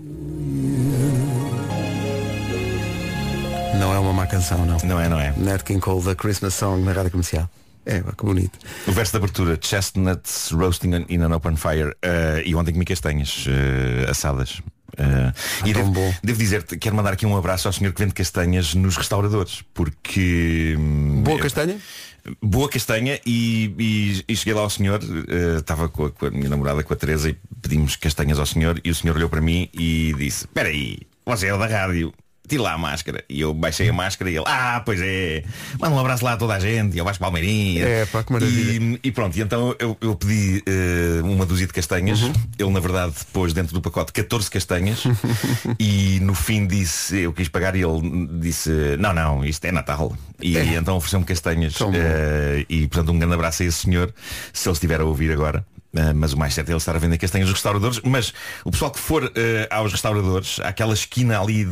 Não é uma má canção, não. Não é, não é. Nat King Cole, The Christmas Song, na rádio comercial. É, que bonito. O verso de abertura, chestnuts roasting in an open fire. eh, e ontem comi castanhas eh, assadas. Eh, e devo, devo dizer, quero mandar aqui um abraço ao senhor que vende castanhas nos restauradores, porque. hum, Boa castanha? Boa castanha e, e- e cheguei lá ao senhor, estava com, a- com a minha namorada, com a Teresa, e pedimos castanhas ao senhor e o senhor olhou para mim e disse, espera aí, você é da rádio. Tire lá a máscara. E eu baixei a máscara e ele, ah, pois é, manda um abraço lá a toda a gente, e ao Vasco Palmeirinha. É, pá, que maravilha. E, e pronto, e então eu, eu pedi eh, uma dúzia de castanhas. Uhum. Ele, na verdade, pôs dentro do pacote 14 castanhas e no fim disse, eu quis pagar e ele disse, não, não, isto é Natal. E então ofereceu-me castanhas. eh, e portanto um grande abraço a esse senhor, se ele estiver a ouvir agora. Eh, mas o mais certo é ele estar a vender castanhas nos restauradores Mas o pessoal que for eh, aos restauradores aquela esquina ali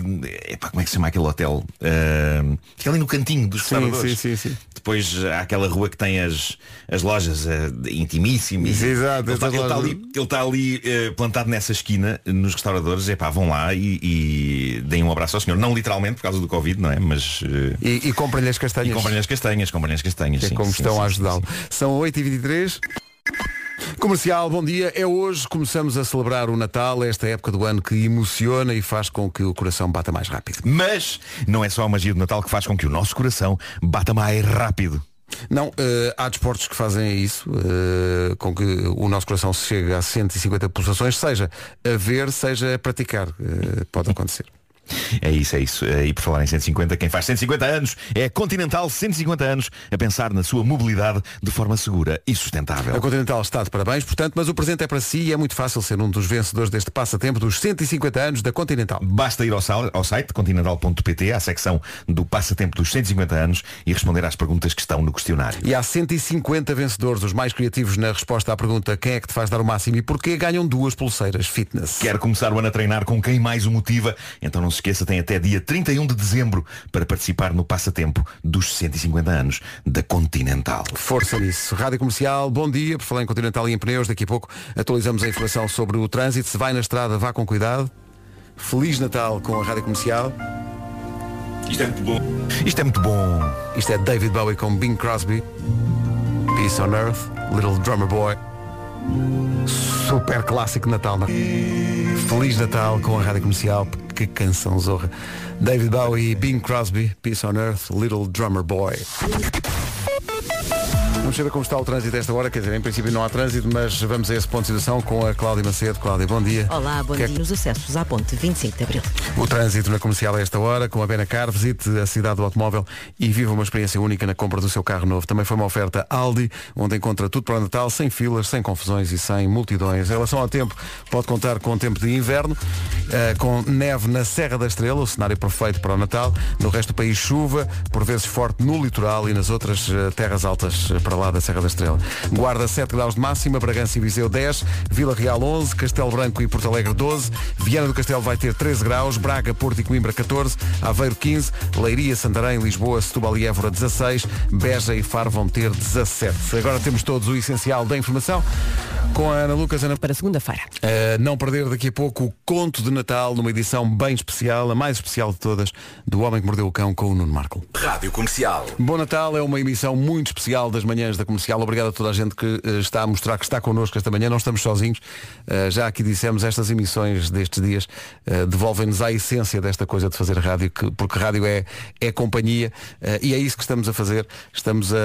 epá, Como é que se chama aquele hotel? Eh, fica ali no cantinho dos restauradores sim, sim, sim. Depois há aquela rua que tem as, as lojas de- intimíssimas. Exato, ele está essas lojas- ali, ele tá ali plantado nessa esquina, nos restauradores, epá, vão lá e, e deem um abraço ao senhor. Não literalmente por causa do Covid, não é? Mas. E, e comprem-lhe as castanhas. e comprem as castanhas, comprem as castanhas. É sim, como sim, estão sim, a ajudá-lo. São 8h23. Comercial, bom dia. É hoje, começamos a celebrar o Natal, esta época do ano que emociona e faz com que o coração bata mais rápido. Mas não é só a magia do Natal que faz com que o nosso coração bata mais rápido. Não, eh, há desportos que fazem isso, eh, com que o nosso coração chegue a 150 pulsações, seja a ver, seja a praticar. Eh, pode acontecer. É isso, é isso. Eh, E por falar em 150, quem faz 150 anos é Continental 150 anos a pensar na sua mobilidade de forma segura e sustentável. A Continental está de parabéns, portanto, mas o presente é para si e é muito fácil ser um dos vencedores deste passatempo dos 150 anos da Continental. Basta ir ao, sal- ao site continental.pt, à secção do passatempo dos 150 anos e responder às perguntas que estão no questionário. E há 150 vencedores, os mais criativos na resposta à pergunta quem é que te faz dar o máximo e porquê ganham duas pulseiras fitness. Quer começar o ano a treinar com quem mais o motiva? Então não se esqueça, tem até dia 31 de dezembro para participar no passatempo dos 150 anos da Continental. Força nisso. Rádio Comercial, bom dia. Por falar em Continental e em pneus, daqui a pouco atualizamos a informação sobre o trânsito. Se vai na estrada, vá com cuidado. Feliz Natal com a Rádio Comercial. Isto é muito bom. Isto é muito bom. Isto é David Bowie com Bing Crosby. Peace on Earth, Little Drummer Boy. Super clássico Natal. não? é? Feliz Natal com a Rádio Comercial. Que canção zorra. David Bowie Bing Crosby. Peace on Earth, Little Drummer Boy. Vamos saber como está o trânsito a esta hora. Quer dizer, em princípio não há trânsito, mas vamos a esse ponto de situação com a Cláudia Macedo. Cláudia, bom dia. Olá, bom Que é dia. Nos acessos à ponte 25 de Abril. O trânsito na comercial a esta hora, com a Benacar, visite a cidade do automóvel e viva uma experiência única na compra do seu carro novo. Também foi uma oferta Aldi, onde encontra tudo para o Natal, sem filas, sem confusões e sem multidões. Em relação ao tempo, pode contar com tempo de inverno, eh, com neve na Serra da Estrela, o cenário perfeito para o Natal. No resto do país, chuva, por vezes forte no litoral e nas outras eh, terras altas eh, para lá da Serra da Estrela. Guarda 7 graus de máxima, Bragança e Viseu 10, Vila Real 11, Castelo Branco e Porto Alegre 12, Viana do Castelo vai ter 13 graus, Braga, Porto e Coimbra 14, Aveiro 15, Leiria, Santarém, Lisboa, Setúbal e Évora 16, Beja e Faro vão ter 17. Agora temos todos o essencial da informação com a Ana Lucas. Ana... Para segunda-feira. Uh, não perder daqui a pouco o Conto de Natal numa edição bem especial, a mais especial de todas, do Homem que Mordeu o Cão com o Nuno Marco. Rádio Comercial. Bom Natal é uma emissão muito especial das manhãs da comercial. Obrigado a toda a gente que eh, está a mostrar que está connosco esta manhã. Não estamos sozinhos. Eh, já aqui dissemos, estas emissões destes dias eh, devolvem-nos à essência desta coisa de fazer rádio, que- porque rádio é, é companhia e é isso que estamos a fazer. Estamos a-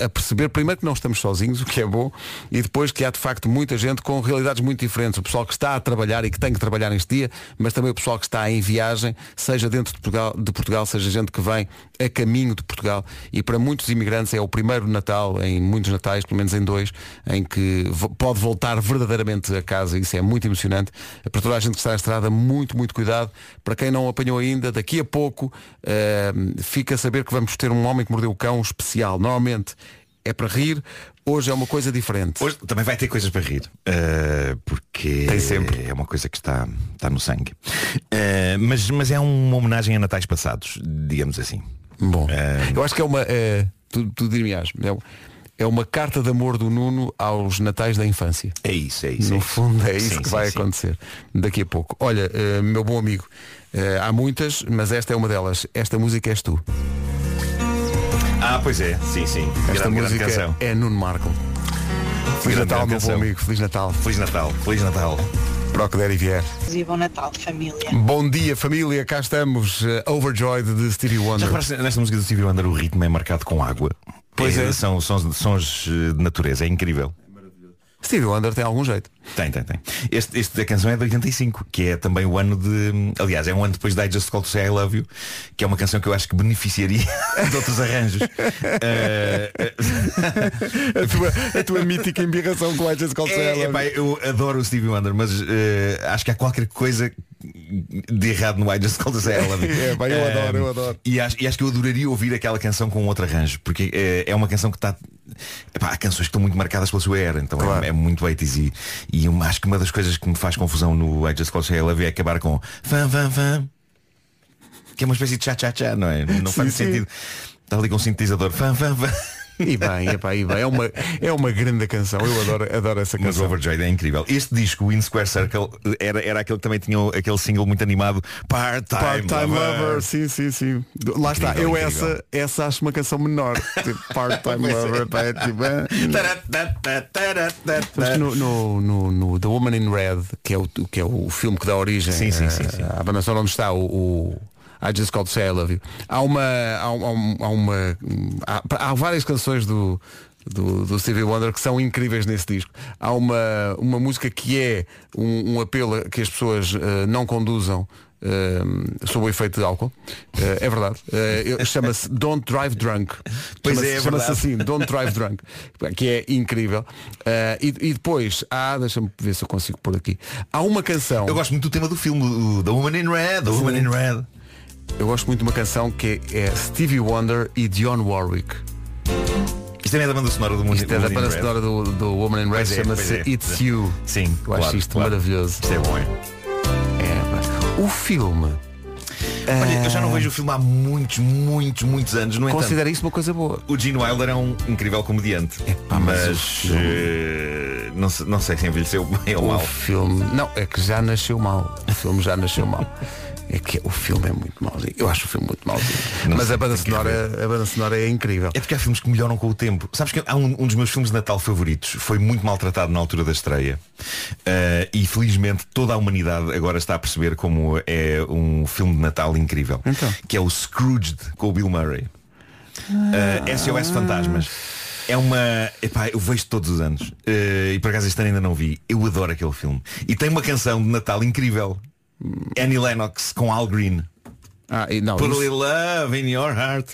a- a perceber, primeiro, que não estamos sozinhos, o que é bom, e depois que há de facto muita gente com realidades muito diferentes. O pessoal que está a trabalhar e que tem que trabalhar neste dia, mas também o pessoal que está em viagem, seja dentro de Portugal, de Portugal seja gente que vem a caminho de Portugal. E para muitos imigrantes é o primeiro primeiro Natal, em muitos Natais, pelo menos em dois, em que pode voltar verdadeiramente a casa. Isso é muito emocionante. Para toda a gente que está na estrada, muito, muito cuidado. Para quem não apanhou ainda, daqui a pouco eh, fica a saber que vamos ter um homem que mordeu o cão especial. Normalmente é para rir, hoje é uma coisa diferente. Hoje também vai ter coisas para rir, eh, porque Tem sempre. é uma coisa que está, está no sangue. Eh, mas, mas é uma homenagem a natais passados, digamos assim. Bom, eu acho que é uma. É, tu, tu dirias, é, é uma carta de amor do Nuno aos natais da infância. É isso, é isso. No é fundo é isso Sim, que sim, vai sim. acontecer daqui a pouco. Olha, eh, meu bom amigo, eh, há muitas, mas esta é uma delas. Esta música és tu. Ah, pois é, sim, sim. Esta grande, grande música canção. é Nuno Marco. Feliz Grande, Natal, grande meu bom amigo. Feliz Natal. Feliz Natal, Feliz Natal. Para o que der e vier. E bom Natal, família. Bom dia, família. Cá estamos. eh, Overjoyed de Stevie Já Wonder. reparaste, nesta música do Stevie Wonder o ritmo é marcado com água. Pois é. São sons, sons eh, de natureza, é incrível. Stevie Wonder tem algum jeito. Tem, tem, tem. Este, este da canção é de 85, que é também o ano de. Aliás, é um ano depois da I Just Call to Say I Love You, que é uma canção que eu acho que beneficiaria de outros arranjos. Eh, a, tua, a tua mítica embirração com a Just Call é, epá, eu adoro o Stevie Wonder, mas eh, acho que há qualquer coisa de errado no I Just Call to Say I Love You. É, eu adoro, eu adoro. E acho, e acho que eu adoraria ouvir aquela canção com outro arranjo, porque eh, é uma canção que está. Há canções que estão muito marcadas pela sua era, então é, é muito 80s e, e uma- acho que uma das coisas que me faz confusão no I Just Call to Say I Love You é acabar com fã, fã, fã. Que é uma espécie de tchá-tchá-tchá, não é? Não Sim, faz sim. sentido. Está ali com um sintetizador. Fã, fã, fã. E bem, epá, e bem. É uma, é uma grande canção. Eu adoro, adoro essa Mas canção. Overjoyed é incrível. Este disco, o In Square Circle, era, era aquele que também tinha aquele single muito animado, Part-Time Part-time Lover. lover. sim, sim, sim. Lá está, Incrível, eu incrível. essa, essa acho uma canção menor. Tipo, Part-time é. lover, pá, é tipo, ah. Mas no, no, no, no The Woman in Red, que é o, que é o filme que dá origem Sim, sim, sim. à banda sonora onde está o, o I Just Called to Say I Love You. Há uma. Há, um- há uma há, há várias canções do. Do, do Stevie Wonder que são incríveis nesse disco. Há uma, uma música que é um, um apelo a que as pessoas eh, não conduzam eh, sob o efeito de álcool. Eh, é verdade. Eu- Chama-se Don't Drive Drunk. Pois Chama-se- é, é Chama-se assim, Don't Drive Drunk. Que é incrível. E, e depois há, deixa-me ver se eu consigo pôr aqui. Há uma canção. Eu gosto muito do tema do filme, The Woman in Red, The Woman in Red. Eu gosto muito de uma canção que é, é Stevie Wonder e Dionne Warwick. Isto também é da banda sonora do Woman Isto é da banda sonora do, do Woman in Red, é, chama-se é. It's You. Sim, Eu claro, acho isto claro. maravilhoso. Isto é bom, é? É, o filme. Olha, eu já não vejo o filme há muitos, muitos, muitos anos. No entanto, Considera isso uma coisa boa. o Gene Wilder é um incrível comediante. mas mas o filme- eh, não, sei, não sei se envelheceu bem ou O mal. filme. Não, é que já nasceu mal. O filme já nasceu mal. É que o filme é muito mauzinho. Eu acho o filme muito mauzinho. Não Mas a banda, sonora, a banda sonora é incrível. É porque há filmes que melhoram com o tempo. Sabes que há um, um dos meus filmes de Natal favoritos foi muito maltratado na altura da estreia. Eh, e felizmente toda a humanidade agora está a perceber como é um filme de Natal incrível. Então. Que é o Scrooged com o Bill Murray. Eh, SOS Fantasmas. É uma. Epá, eu vejo todos os anos. Eh, e por acaso este ano ainda não vi. Eu adoro aquele filme. E tem uma canção de Natal incrível. Annie Lennox com Al Green. Ah, e não, Put isso- love in your heart.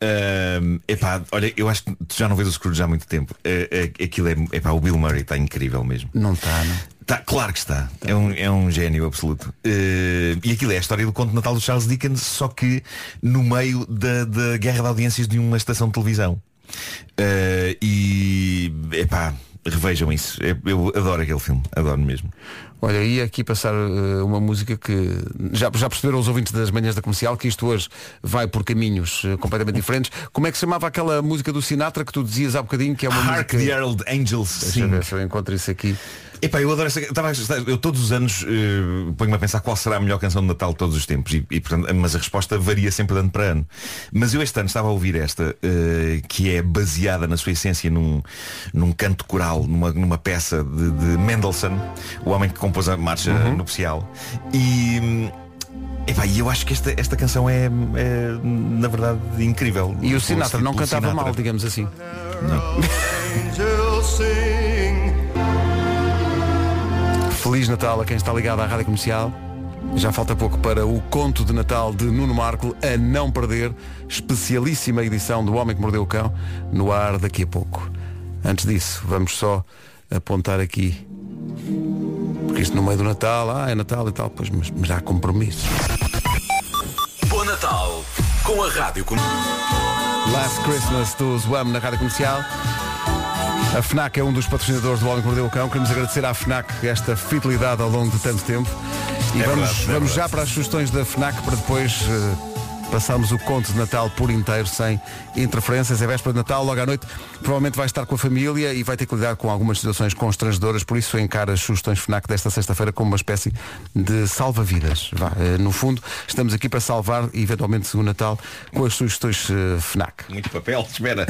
Ahm, epá, olha, eu acho que tu já não vês o Scrooge há muito tempo. Eh, aquilo é, epá, o Bill Murray está incrível mesmo. Não está, não. Tá, claro que está. É um, é um gênio absoluto. Eh, e aquilo é a história do conto Natal do Charles Dickens, só que no meio da, da guerra de audiências de uma estação de televisão. Eh, e epá, revejam isso. Eu, eu adoro aquele filme, adoro mesmo. Olha, ia aqui passar eh, uma música que já, já perceberam os ouvintes das manhãs da comercial que isto hoje vai por caminhos eh, completamente diferentes. Como é que se chamava aquela música do Sinatra que tu dizias há bocadinho que é uma Hark música. the Herald Angels Deixa Sing. eu ver se eu encontro isso aqui. Epá, eu adoro essa. eu tava a- eu todos os anos eh, ponho-me a pensar qual será a melhor canção de Natal de todos os tempos. E, e, portanto, mas a resposta varia sempre de ano para ano. Mas eu este ano estava a ouvir esta, eh, que é baseada na sua essência num, num canto coral, numa, numa peça de, de Mendelssohn, o homem que compôs a marcha Uhum. nupcial. E. Epá, e eu acho que esta, esta canção é, é, na verdade, incrível. E o Sinatra não do cantava Sinatra. mal, digamos assim. Feliz Natal a quem está ligado à Rádio Comercial. Já falta pouco para o conto de Natal de Nuno Marco, a não perder, especialíssima edição do Homem que Mordeu o Cão, no ar daqui a pouco. Antes disso, vamos só apontar aqui, porque isto no meio do Natal, ah, é Natal e tal, pois, mas, mas há compromissos. Bom Natal com a Rádio Com... Last Christmas do Zwam na Rádio Comercial. A FNAC é um dos patrocinadores do Homem que Mordeu o Cão. Queremos agradecer à FNAC esta fidelidade ao longo de tanto tempo. E É vamos, verdade, é vamos já verdade. para as sugestões da FNAC para depois eh, passarmos o conto de Natal por inteiro, sem interferências. É véspera de Natal, logo à noite. Provavelmente vai estar com a família e vai ter que lidar com algumas situações constrangedoras. Por isso encara as sugestões FNAC desta sexta-feira como uma espécie de salva-vidas. Eh, No fundo, estamos aqui para salvar, eventualmente, o Natal com as sugestões eh, FNAC. Muito papel, espera.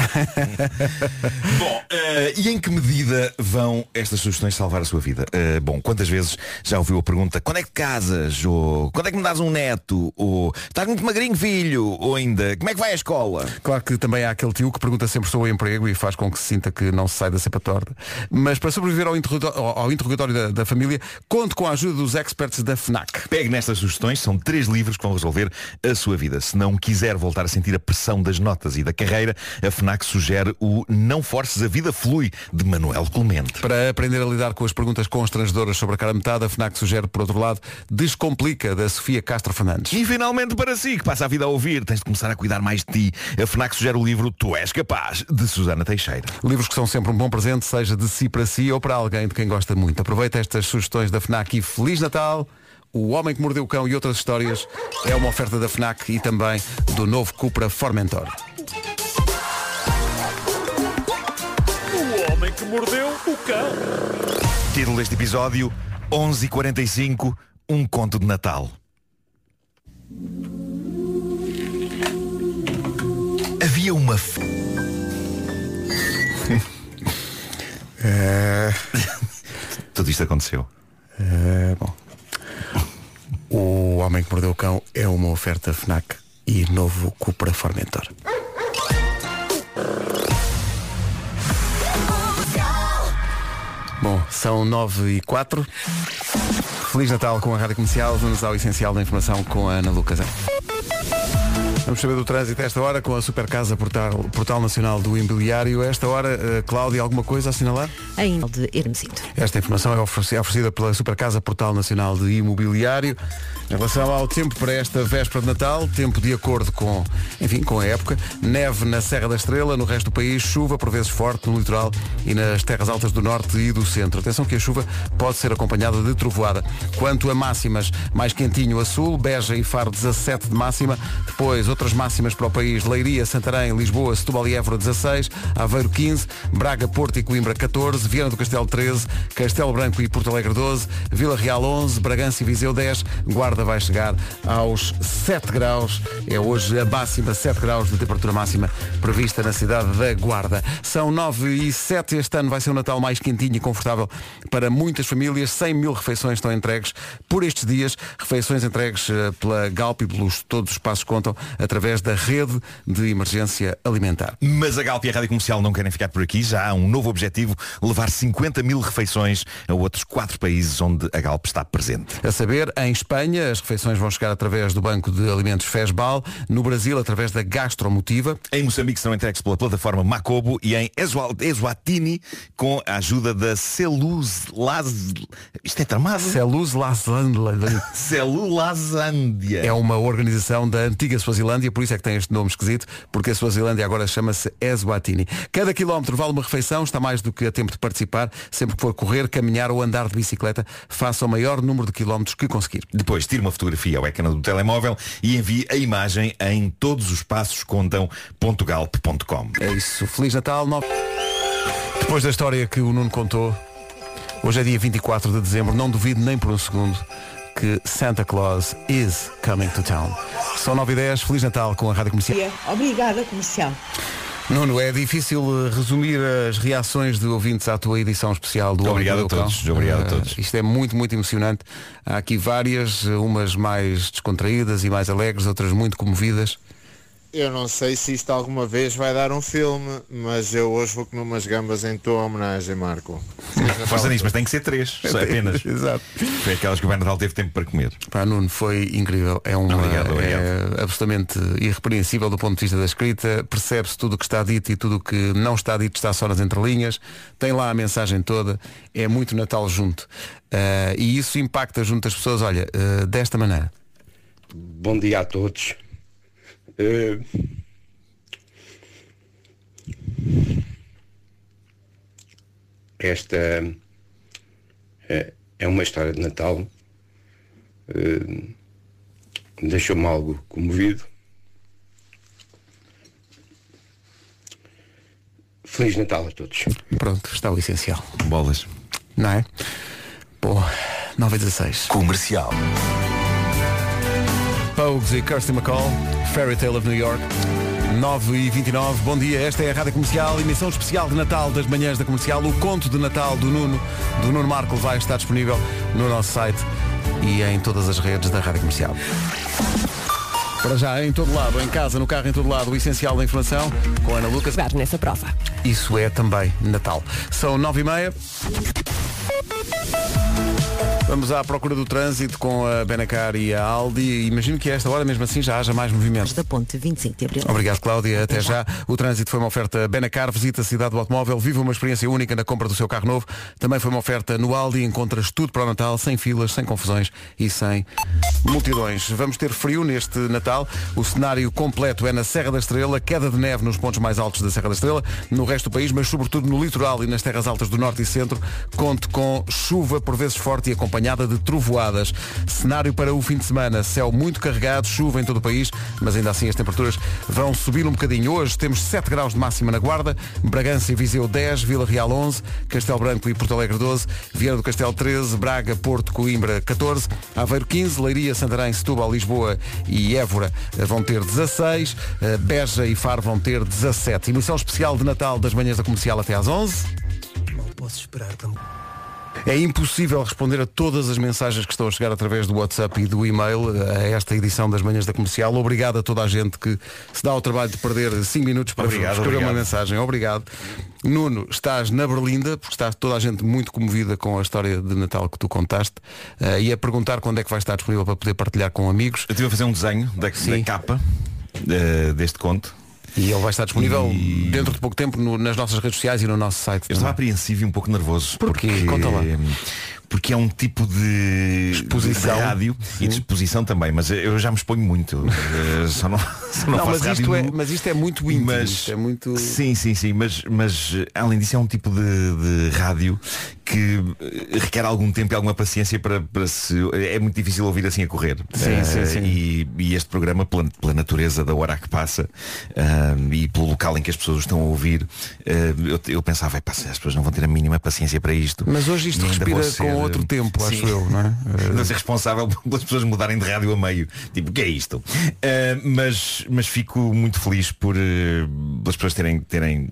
bom, eh, e em que medida vão estas sugestões salvar a sua vida? Eh, bom, quantas vezes já ouviu a pergunta quando é que casas? Ou quando é que me dás um neto? Ou estás muito magrinho, filho? Ou ainda, como é que vai a escola? Claro que também há aquele tio que pergunta sempre sobre o emprego e faz com que se sinta que não se sai da cepa torta. Mas para sobreviver ao interrogatório, ao- ao interrogatório da, da família, conto com a ajuda dos experts da FNAC. Pegue nestas sugestões, são três livros que vão resolver a sua vida. Se não quiser voltar a sentir a pressão das notas e da carreira, a FNAC sugere o Não Forces a Vida Flui, de Manuel Clemente. Para aprender a lidar com as perguntas constrangedoras sobre a cara metade, a FNAC sugere, por outro lado, Descomplica, da Sofia Castro Fernandes. E finalmente para si, que passa a vida a ouvir, tens de começar a cuidar mais de ti. A FNAC sugere o livro Tu És Capaz, de Susana Teixeira. Livros que são sempre um bom presente, seja de si para si ou para alguém de quem gosta muito. Aproveita estas sugestões da FNAC e Feliz Natal! O Homem que Mordeu o Cão e outras histórias é uma oferta da FNAC e também do novo Cupra Formentor. O homem que mordeu o cão. Título deste episódio, 11h45, um conto de Natal. Havia uma... f- Tudo isto aconteceu. É, bom. O Homem que Mordeu o Cão é uma oferta FNAC e novo Cupra Formentor. Bom, são 9 e 4. Feliz Natal com a Rádio Comercial. Vamos ao essencial da informação com a Ana Lucas. Vamos saber do trânsito a esta hora com a Super Casa Portal, Portal Nacional do Imobiliário. A esta hora, eh, Cláudia, alguma coisa a assinalar? Ainda de Hermesito. Esta informação é oferecida, oferecida pela Super Casa Portal Nacional de Imobiliário. Em relação ao tempo para esta véspera de Natal, tempo de acordo com, enfim, com a época. Neve na Serra da Estrela, no resto do país, chuva por vezes forte no litoral e nas terras altas do norte e do centro. Atenção que a chuva pode ser acompanhada de trovoada. Quanto a máximas, mais quentinho a sul, Beja e Faro 17 de máxima. Depois outras máximas para o país, Leiria, Santarém, Lisboa, Setúbal e Évora 16, Aveiro 15, Braga, Porto e Coimbra 14, Viana do Castelo 13, Castelo Branco e Porto Alegre 12, Vila Real 11, Bragança e Viseu 10, Guarda vai chegar aos 7 graus. É hoje a máxima 7 graus de temperatura máxima prevista na cidade da Guarda. São 9 e 7. Este ano vai ser um Natal mais quentinho e confortável para muitas famílias. 100 mil refeições estão entregues por estes dias. Refeições entregues eh, pela Galp e pelos todos os passos contam através da rede de emergência alimentar. Mas a Galp e a Rádio Comercial não querem ficar por aqui. Já há um novo objetivo, levar 50 mil refeições a outros quatro países onde a Galp está presente. A saber, em Espanha, as refeições vão chegar através do Banco de Alimentos Fesbal, no Brasil, através da Gastromotiva. Em Moçambique serão entregues pela plataforma Macobo e em Eswa- Eswatini com a ajuda da Celuz Laz... Isto é tramado? Celuz Lazândia. Celulazândia. É uma organização da antiga Suazilândia, por isso é que tem este nome esquisito, porque a Suazilândia agora chama-se Eswatini. Cada quilómetro vale uma refeição, está mais do que a tempo de participar. Sempre que for correr, caminhar ou andar de bicicleta, faça o maior número de quilómetros que conseguir. Depois tire uma fotografia ao ecrã do telemóvel e envie a imagem em todos os passos contam.galp.com. É isso. Feliz Natal. No... Depois da história que o Nuno contou, hoje é dia 24 de dezembro, não duvido nem por um segundo que Santa Claus is coming to town. São 9 e 10, Feliz Natal com a Rádio Comercial. Obrigada, comercial. Nuno, é difícil eh, resumir as reações de ouvintes à tua edição especial do Obrigado a todos, Cão. obrigado a Eh, todos. Isto é muito, muito emocionante. Há aqui várias, eh, umas mais descontraídas e mais alegres, outras muito comovidas. Eu não sei se isto alguma vez vai dar um filme, mas eu hoje vou comer umas gambas em tua homenagem, Marco. Força nisso, mas tem que ser três, só apenas. Exato. Foi aquelas que o Natal teve tempo para comer. Pá, Nuno, foi incrível. É, Obrigado, é absolutamente irrepreensível do ponto de vista da escrita. Percebe-se tudo o que está dito e tudo o que não está dito está só nas entrelinhas. Tem lá a mensagem toda. É muito Natal junto. Ah, e isso impacta junto as pessoas, olha, ah, desta maneira. Bom dia a todos. Eh, Esta eh, é uma história de Natal. Eh, Deixou-me algo comovido. Feliz Natal a todos. Pronto, está o essencial. Bolas. Não é? Bom, 9 e 16. Comercial. Pogues e Kirsty McCall, Fairy Tale of New York. 9 e 29 bom dia, esta é a Rádio Comercial, emissão especial de Natal das manhãs da Comercial. O conto de Natal do Nuno, do Nuno Marco, vai estar disponível no nosso site e em todas as redes da Rádio Comercial. Para já, em todo lado, em casa, no carro, em todo lado, o essencial da informação com a Ana Lucas. nessa prova. Isso é também Natal. São 9 e meia. Vamos à procura do trânsito com a Benacar e a Aldi. Imagino que a esta hora, mesmo assim, já haja mais movimento. Da ponte 25 de Abril. Obrigado, Cláudia. Até já. O trânsito foi uma oferta Benacar. Visita a cidade do automóvel. Vive uma experiência única na compra do seu carro novo. Também foi uma oferta no Aldi. Encontras tudo para o Natal, sem filas, sem confusões e sem multidões. Vamos ter frio neste Natal. O cenário completo é na Serra da Estrela. Queda de neve nos pontos mais altos da Serra da Estrela. No resto do país, mas sobretudo no litoral e nas terras altas do Norte e Centro. Conte com chuva por vezes forte e acompanhada de trovoadas. Cenário para o fim de semana. Céu muito carregado, chuva em todo o país, mas ainda assim as temperaturas vão subir um bocadinho. Hoje temos 7 graus de máxima na Guarda, Bragança e Viseu 10, Vila Real 11, Castelo Branco e Porto Alegre 12, Viana do Castelo 13, Braga, Porto, Coimbra 14, Aveiro 15, Leiria, Santarém, Setúbal, Lisboa e Évora vão ter 16, eh, Beja e Faro vão ter 17. Emissão especial de Natal das manhãs da comercial até às 11. Não posso esperar também. É impossível responder a todas as mensagens que estão a chegar através do WhatsApp e do e-mail a esta edição das manhãs da comercial. Obrigado a toda a gente que se dá ao trabalho de perder 5 minutos para Obrigado, escrever obrigado. uma mensagem. Obrigado. Nuno, estás na Berlinda, porque está toda a gente muito comovida com a história de Natal que tu contaste, eh, e a perguntar quando é que vai estar disponível para poder partilhar com amigos. Eu estive a fazer um desenho da, da capa eh, deste conto. E ele vai estar disponível dentro de pouco tempo no- nas nossas redes sociais e no nosso site. Eu estava apreensivo e um pouco nervoso. Porquê? Porque, Conta lá. Porque é um tipo de Exposição. de rádio e de exposição também, mas eu já me exponho muito. Eh, Só não, não, Não, mas isto, é, mas isto é muito íntimo. Mas- é muito... Sim, sim, sim, mas, mas eh, além disso é um tipo de, de rádio que eh, requer algum tempo e alguma paciência para, para se. É muito difícil ouvir assim a correr. Sim, Eh, sim, sim. E, e este programa, pela, pela natureza da hora que passa ah, e pelo local em que as pessoas o estão a ouvir, eh, eu, eu pensava, "Epá, se as pessoas não vão ter a mínima paciência para isto. Mas hoje isto respira ser, com outro tempo, acho sim. eu, não é? Não ser responsável pelas pessoas mudarem de rádio a meio. Tipo, o que é isto? Uh, mas, mas fico muito feliz por uh, as pessoas terem, terem,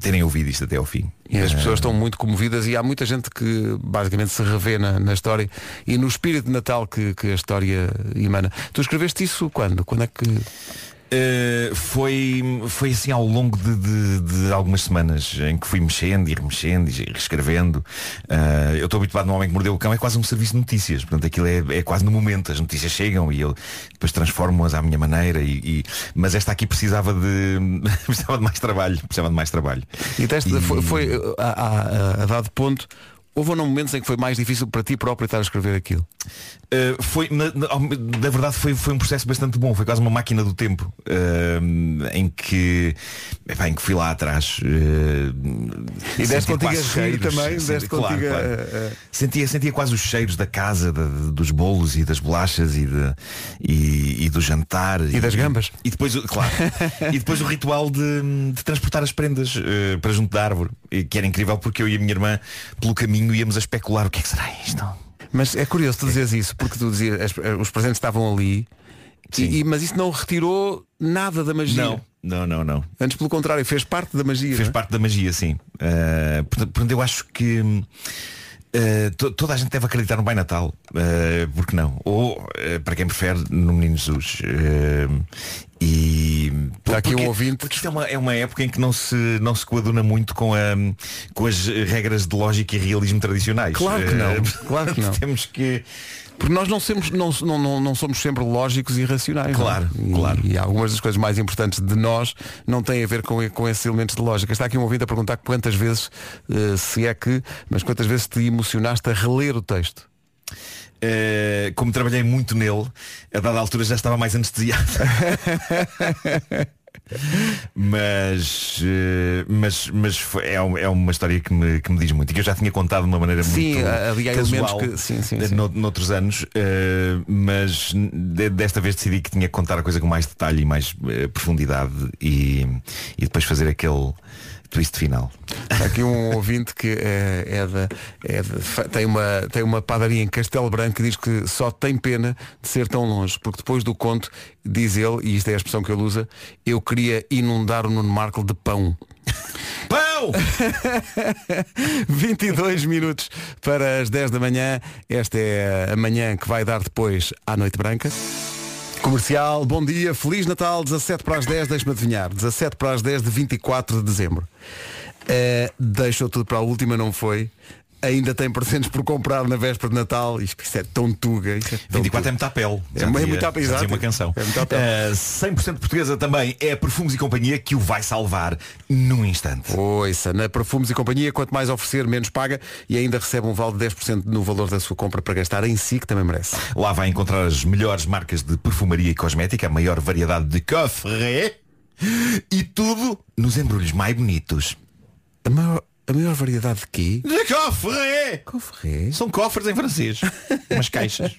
terem ouvido isto até ao fim. E as Uh, pessoas estão muito comovidas e há muita gente que basicamente se revê na, na história e no espírito de Natal que, que a história emana. Tu escreveste isso quando? Quando é que. Uh, foi, foi assim ao longo de, de- de algumas semanas em que fui mexendo e remexendo e reescrevendo. Uh, eu estou habituado no Homem que Mordeu o Cão, é quase um serviço de notícias. Portanto, aquilo é, é quase no momento. As notícias chegam e eu depois transformo-as à minha maneira. E, e- mas esta aqui precisava de, precisava de mais trabalho. Precisava de mais trabalho. E deste, foi, foi uh, a, a- a dado ponto. Houve ou não momentos em que foi mais difícil para ti próprio estar a escrever aquilo? Uh, foi, na, na- na verdade foi, foi um processo bastante bom, foi quase uma máquina do tempo uh, em que epá, em que fui lá atrás uh, E deste contigo a rir também? senti- claro, contigo claro. a- Sentia, sentia quase os cheiros da casa, da- dos bolos e das bolachas e, de- e, e do jantar E das gambas. e depois, claro, e depois o ritual de, de transportar as prendas uh, para junto da árvore, e que era incrível porque eu e a minha irmã pelo caminho íamos a especular o que é que será isto. Mas é curioso tu dizeres isso, porque tu dizias, as- os presentes estavam ali, e, e- mas isso não retirou nada da magia. Não, não, não, não. Antes pelo contrário, fez parte da magia. Fez é? parte da magia, sim. Uh, portanto, eu acho que uh, to- toda a gente deve acreditar no Pai Natal. Uh, porque não? Ou, para quem prefere, no Menino Jesus. E Está aqui um ouvinte. Porque isto é uma, é uma época em que não se, não se coaduna muito com, a, com as regras de lógica e realismo tradicionais. Claro que não, Eh, claro que não. Temos que. Porque nós não somos, não, não, não, somos sempre lógicos e racionais. Claro, não? claro. E algumas das coisas mais importantes de nós não têm a ver com, com esses elementos de lógica. Está aqui um ouvinte a perguntar quantas vezes, eh, se é que, mas quantas vezes te emocionaste a reler o texto? Eh, como trabalhei muito nele, a dada altura já estava mais anestesiado. mas eh, mas, mas foi- é, é uma história que me, que me diz muito e que eu já tinha contado de uma maneira Sim, muito ali há casual que- sim, sim, sim. no- noutros anos eh, mas de- desta vez decidi que tinha que contar a coisa com mais detalhe e mais eh, profundidade e, e depois fazer aquele twist final Está aqui um ouvinte que é, é da, é da- tem, uma, tem uma padaria em Castelo Branco que diz que só tem pena de ser tão longe, porque depois do conto, diz ele, e isto é a expressão que ele usa, eu queria inundar o Nuno Marco de pão. Pão! 22 minutos para as 10 da manhã. Esta é a manhã que vai dar depois à Noite Branca. Comercial, bom dia, Feliz Natal, 17 para as 10, deixa-me adivinhar, 17 para as 10 de 24 de dezembro. Uh, deixou tudo para a última, não foi? Ainda tem presentes por comprar na véspera de Natal. Isto, isto é tão tuga. Isto é tão 24 tuga. é muita pele. É, Já é muita já exato. uma canção. É muita. Uh, 100% portuguesa também é Perfumes e Companhia que o vai salvar num instante. Ouça, na Perfumes e Companhia, quanto mais oferecer, menos paga e ainda recebe um vale de 10% no valor da sua compra para gastar em si, que também merece. Lá vai encontrar as melhores marcas de perfumaria e cosmética, a maior variedade de cofre e tudo nos embrulhos mais bonitos. A maior, a maior variedade de quê? De cofre! Cofre? São cofres em francês. Umas caixas.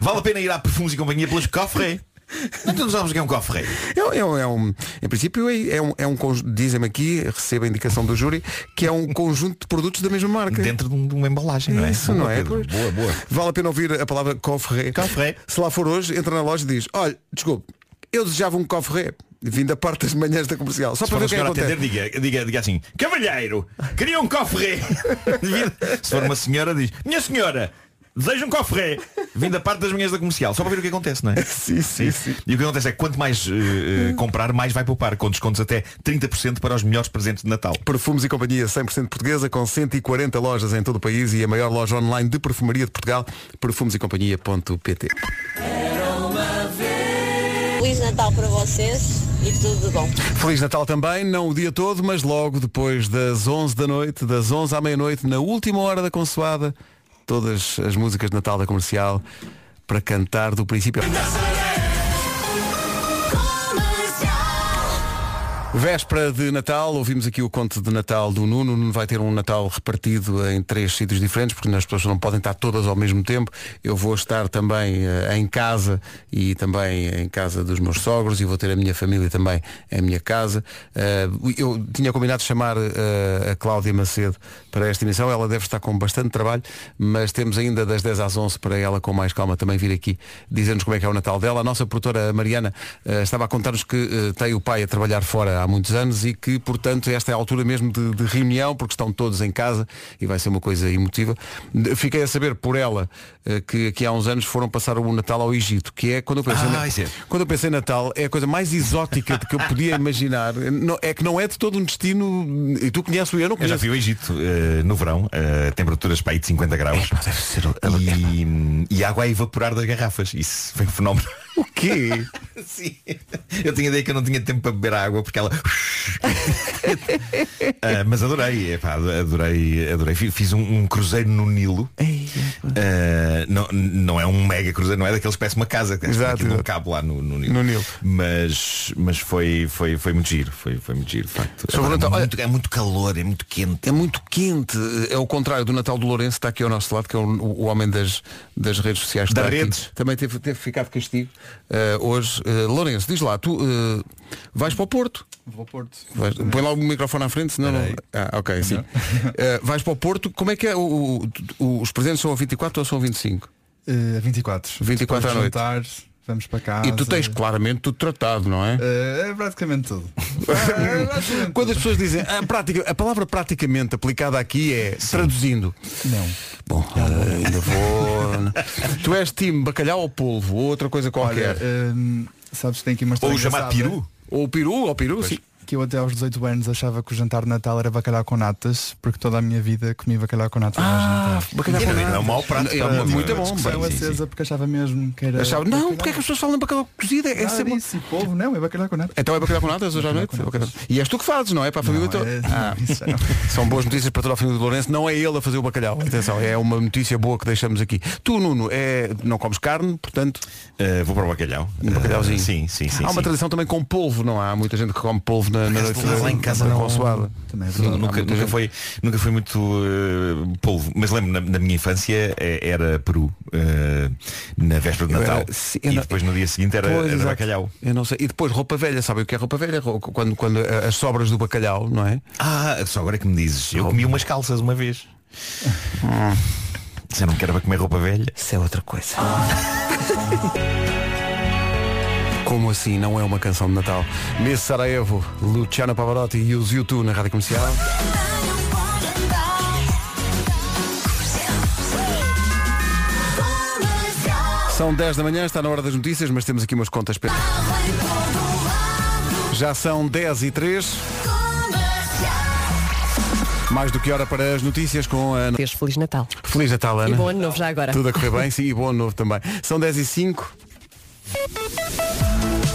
Vale a pena ir à Perfumes e Companhia pelos cofre. Não sabes o que é um cofre? É, um- é é um- em princípio é, é um, é um dizem-me aqui, recebo a indicação do júri, que é um conjunto de produtos da mesma marca. Dentro de, um- de uma embalagem, não é? Isso, Boa, não é? Pedro. Boa, boa. Vale a pena ouvir a palavra cofre. Cofre. Se lá for hoje, entra na loja e diz, olha, desculpe, eu desejava um cofre vindo da parte das manhãs da comercial. Só para ver o que é que acontece. atender, diga, diga, diga assim, cavalheiro, queria um cofre. Se for uma senhora, diz, minha senhora, deseja um cofre. Vindo da parte das manhãs da comercial. Só para ver o que acontece, não é? sim, sim, sim. E o que acontece é que quanto mais eh, comprar, mais vai poupar, com descontos até 30% para os melhores presentes de Natal. Perfumes e Companhia 100% portuguesa, com 140 lojas em todo o país e a maior loja online de perfumaria de Portugal, perfumesecompanhia.pt. Feliz Natal para vocês e tudo de bom. Feliz Natal também, não o dia todo, mas logo depois das 11 da noite, das 11 à meia-noite, na última hora da consoada, todas as músicas de Natal da comercial para cantar do princípio. Véspera de Natal, ouvimos aqui o conto de Natal do Nuno. O Nuno vai ter um Natal repartido em três sítios diferentes, porque as pessoas não podem estar todas ao mesmo tempo. Eu vou estar também eh, em casa e também em casa dos meus sogros e vou ter a minha família também em minha casa. Eh, eu tinha combinado chamar eh, a Cláudia Macedo para esta emissão. Ela deve estar com bastante trabalho, mas temos ainda das 10 às 11 para ela com mais calma também vir aqui dizer-nos como é que é o Natal dela. A nossa produtora Mariana eh, estava a contar-nos que eh, tem o pai a trabalhar fora há muitos anos e que, portanto, esta é a altura mesmo de, de reunião, porque estão todos em casa e vai ser uma coisa emotiva. Fiquei a saber por ela eh, que aqui há uns anos foram passar o Natal ao Egito, que é quando eu pensei, Ah, na- é. quando eu pensei em Natal, é a coisa mais exótica de que eu podia imaginar. Não- é que não é de todo um destino, e tu conheces, eu não Eu conheço. já fui ao Egito eh, no verão, eh, temperaturas para aí de 50 graus. e, e água a evaporar das garrafas. Isso foi um fenómeno. O quê? Sim. Eu tinha ideia que eu não tinha tempo para beber a água porque ela. Ah, mas adorei, epá, adorei, adorei. Fi- Fiz um, um cruzeiro no Nilo. Ah, não, não é um mega cruzeiro, não é daqueles que parece uma casa, que Exato, exato. cabe lá no, no Nilo. No Nilo. Mas, mas foi, foi, foi muito giro, foi, foi muito giro, de facto. Agora, Natal, é, muito, é muito calor, é muito quente. É muito quente. É o contrário do Natal do Lourenço, está aqui ao nosso lado, que é o, o homem das, das redes sociais. Aqui. redes. Também teve, teve de castigo eh, hoje. Eh, Lourenço, diz lá, tu eh, vais para o Porto. Vou ao Porto. Vais- põe lá o microfone à frente, senão não... Ah, ok, sim. Vais para o Porto, como é que é? O- o- os presentes são a 24 ou são a 25? Eh, 24. 24 à Depois noite. jantar, vamos para casa. E tu tens claramente tudo tratado, não é? Eh, é praticamente tudo. Quando as pessoas dizem a, prática, a palavra praticamente aplicada aqui é traduzindo. Não. Bom, eh, ainda vou. tu és time bacalhau ou polvo ou outra coisa qualquer? Olha, hum, sabes que tem aqui uma história Ou engraçada. peru. Ou o peru, ou peru, sim. Que eu até aos 18 anos achava que o jantar de Natal era bacalhau com natas, porque toda a minha vida comi bacalhau com natas. Ah, bacalhau com natas. É um mau prato. É para- muito bom. Sim. acesa porque achava mesmo que era. Achava, não, porque é que as pessoas falam bacalhau cozido? É sempre... disso, e polvo, não, é bacalhau com natas. Então é bacalhau com natas hoje à noite? É. E és tu que fazes, não é? Para a família toda. é- Ah, isso. São boas notícias para toda a família do Lourenço. Não é ele a fazer o bacalhau. Atenção, é uma notícia boa que deixamos aqui. Tu, Nuno, é... não comes carne, portanto. Uh, vou para o bacalhau. Um bacalhauzinho. Uh, sim, sim, sim. Há uma sim. tradição também com polvo, não há? Há muita gente que come polvo na, na noite Lá em casa não- consoada. Também é. Nunca, nunca, foi, nunca foi muito uh, polvo, mas lembro na, na minha infância eh, era peru uh, na véspera de Eu era- Natal sim, eu e não- depois no dia seguinte era, Pois, era bacalhau. Eu não sei. E depois roupa velha, sabe o que é roupa velha? Quando, quando as sobras do bacalhau, não é? Ah, só agora é que me dizes, eu comi umas calças uma vez. Disseram que era para comer roupa velha. Isso é outra coisa. Como assim não é uma canção de Natal? Miss Sarajevo, Luciano Pavarotti e os YouTube na Rádio Comercial. São 10 da manhã, está na hora das notícias, mas temos aqui umas contas. Já são 10 e 3. Mais do que hora para as notícias com a Ana. Feliz Natal. Feliz Natal, Ana. E bom ano novo já agora. Tudo a correr bem, sim, e bom ano novo também. São 10 e 5.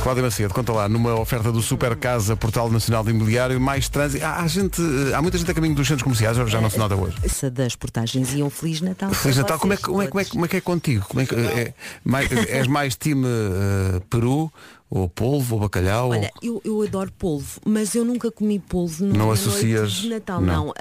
Cláudia Macedo, conta lá, numa oferta do Super Casa, Portal Nacional de Imobiliário, mais trânsito. Há, há gente, há muita gente a caminho dos centros comerciais, já não se nota hoje. Essa das portagens e um Feliz Natal. Feliz Natal, como é, como, é, como, é, como é que é contigo? Como é que, é, mais, és mais time eh, Peru, ou polvo, ou bacalhau? Olha, eu, eu adoro polvo, mas eu nunca comi polvo no Não associas- de Natal, não. não.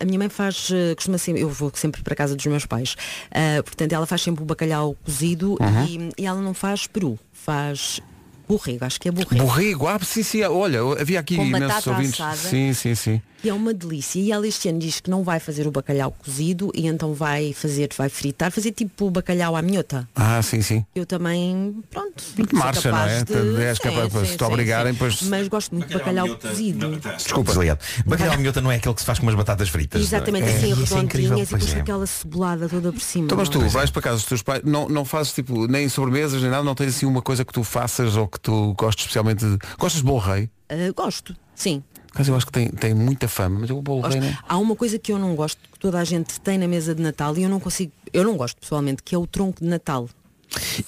A minha mãe faz, eh, costuma sempre, eu vou sempre para a casa dos meus pais, Ah, portanto ela faz sempre o bacalhau cozido Uhum. e, e ela não faz peru, faz borrego, acho que é borrego. Borrego, ah, sim, sim, olha, havia aqui Com imensos batata ouvintes. assada. Sim, sim, sim. E é uma delícia. E ela este ano diz que não vai fazer o bacalhau cozido e então vai fazer, vai fritar, fazer tipo o bacalhau à minhota. Ah, sim, sim. Eu também, pronto. Marcha, não é? de- És capaz- sim, se te obrigarem, pois- Mas gosto muito de bacalhau cozido. Desculpa. Desligado. Bacalhau minhota não é aquele que se faz com umas batatas fritas. Exatamente, não é? assim, É, isso é redondinhas e pois depois é. com aquela cebolada toda por cima. Então, mas tu não é? vais para casa dos teus pais, não, não fazes tipo nem sobremesas nem nada, não tens assim uma coisa que tu faças ou que tu gostes especialmente de. Gostas de bolo rei? Ah, gosto, sim. Mas eu acho que tem, tem muita fama, mas o bolo Gosto. rei, né? Há uma coisa que eu não gosto, que toda a gente tem na mesa de Natal e eu não consigo, eu não gosto pessoalmente, que é o tronco de Natal.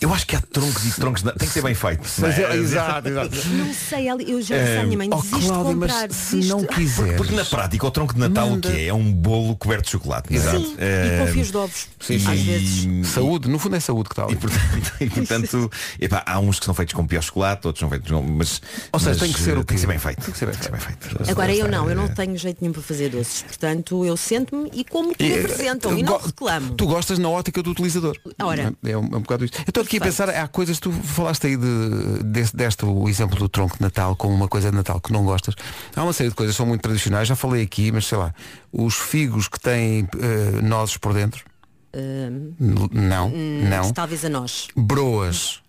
Eu acho que há troncos e troncos. de- Tem que ser bem feito. Mas é? é- exato, exato. Não sei, eu já disse à minha mãe, oh, desiste de Cláudia, mas comprar, se desiste. não quiseres. Porque, porque na prática o tronco de Natal Manda. o que é? É um bolo coberto de chocolate. não é? Sim, e com fios de ovos, Sim, às sim. vezes. Saúde, no fundo é saúde que tal. E portanto, e, portanto epá, há uns que são feitos com pior chocolate, outros são feitos com. Mas, Ou seja, mas, tem que ser o quê? tem que ser bem feito. Tem que ser bem feito. Agora eu não, eu não tenho jeito nenhum para fazer doces. Portanto, eu sento-me e como que me apresentam e não reclamo. Tu gostas na ótica do utilizador. Ora. É, um, é um bocado isto. Eu estou aqui a pensar, há coisas, tu falaste aí de, deste, deste o exemplo do tronco de Natal como uma coisa de Natal que não gostas. Há uma série de coisas que são muito tradicionais, já falei aqui, mas sei lá, os figos que têm eh, nozes por dentro. N- Não, hum, não. Talvez a nós. Broas.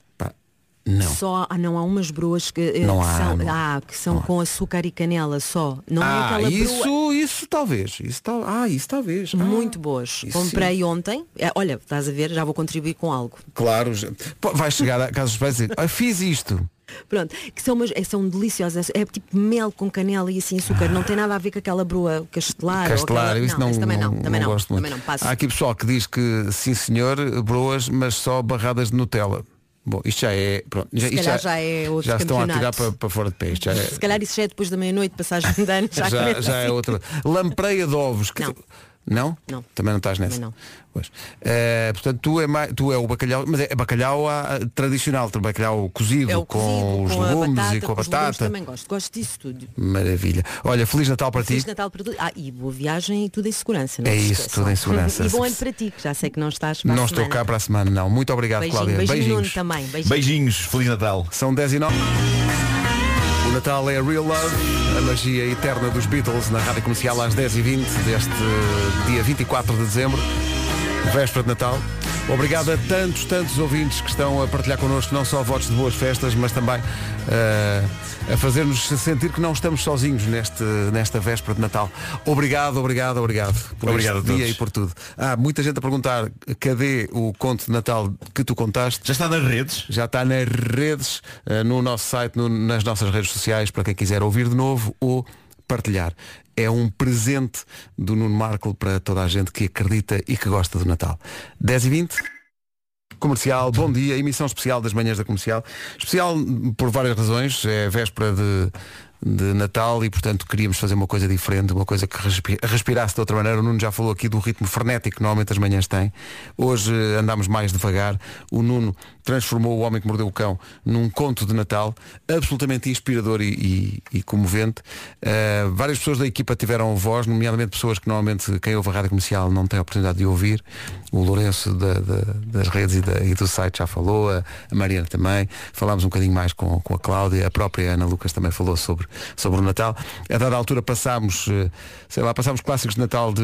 Não. Só, ah, não há umas broas que, eh, Não que há, são, não. ah, que são com açúcar e canela só. Não é ah, aquela isso, broa. isso talvez. Isso tal, ah, isso talvez. Ah, Muito boas. isso Comprei ontem. Eh, Olha, estás a ver, já vou contribuir com algo. Claro, já- Pô, vais chegar a casa dos pais e dizer, ah, fiz isto. Pronto, que são, umas, eh, são deliciosas. É tipo mel com canela e assim açúcar. Não tem nada a ver com aquela broa castelar. ou Castelar, aquela... isso não, esse também não, não, também não, gosto muito. também não passo. Há aqui pessoal que diz que sim senhor, broas, mas só barradas de Nutella. Bom, isto já é. Pronto, já, Se calhar já é outro já estão a tirar para, para fora de pé. Isto já é, Se calhar isso já é depois da meia-noite, passagem de ano, já, já, já é assim. outra. Lampreia de ovos. que Não. Tu- Não? Não. Também não estás nessa? Também não. Pois. Eh, portanto, tu é, mais, tu é o bacalhau, mas é bacalhau ah, tradicional, bacalhau cozido, É com cozido, os com a legumes batata, e com a os batata. também gosto. Gosto disso tudo. Maravilha. Olha, Feliz Natal para Feliz ti. Natal para tudo. Ah, e boa viagem e tudo em segurança. Não É isso, esqueçam. tudo em segurança. E bom ano para ti, que já sei que não estás para a Não estou cá para a semana, não. Muito obrigado, Beijinho, Cláudia. beijinho Beijinhos. Nuno também. Beijinho. Beijinhos, Feliz Natal. São 10 e 9. O Natal é Real Love, a magia eterna dos Beatles na Rádio Comercial às 10h20 deste dia 24 de dezembro, véspera de Natal. Obrigado a tantos, tantos ouvintes que estão a partilhar connosco não só votos de boas festas, mas também eh, a fazer-nos sentir que não estamos sozinhos neste, nesta véspera de Natal. Obrigado, obrigado, obrigado por Obrigado este dia e por tudo. Há muita gente a perguntar cadê o conto de Natal que tu contaste. Já está nas redes? Já está nas redes, eh, no nosso site, no- nas nossas redes sociais, para quem quiser ouvir de novo ou partilhar. É um presente do Nuno Marco para toda a gente que acredita e que gosta do Natal. 10 e 20 Comercial, bom dia, emissão especial das manhãs da comercial. Especial por várias razões, é véspera de, de Natal e portanto queríamos fazer uma coisa diferente, uma coisa que respi- respirasse de outra maneira. O Nuno já falou aqui do ritmo frenético que normalmente as manhãs têm. Hoje andámos mais devagar. O Nuno transformou o Homem que Mordeu o Cão num conto de Natal absolutamente inspirador e, e- e comovente. Uh, várias pessoas da equipa tiveram voz, nomeadamente pessoas que normalmente quem ouve a rádio comercial não tem a oportunidade de ouvir. O Lourenço da- da- das redes e, da- e do site já falou, a, a Mariana também. Falámos um bocadinho mais com, com a Cláudia, a própria Ana Lucas também falou sobre, sobre o Natal. A dada altura passámos, eh, sei lá, passámos clássicos de Natal de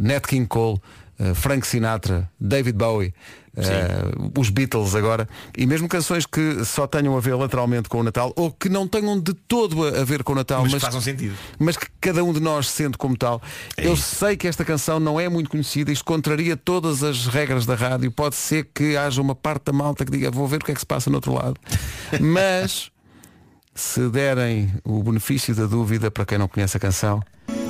Nat King Cole, eh, Frank Sinatra, David Bowie. eh, os Beatles agora e mesmo canções que só tenham a ver lateralmente com o Natal ou que não tenham de todo a a ver com o Natal Mas façam sentido. mas que cada um de nós sente como tal eu sei que esta canção não é muito conhecida isto contraria todas as regras da rádio pode ser que haja uma parte da malta que diga vou ver o que é que se passa no outro lado mas se derem o benefício da dúvida para quem não conhece a canção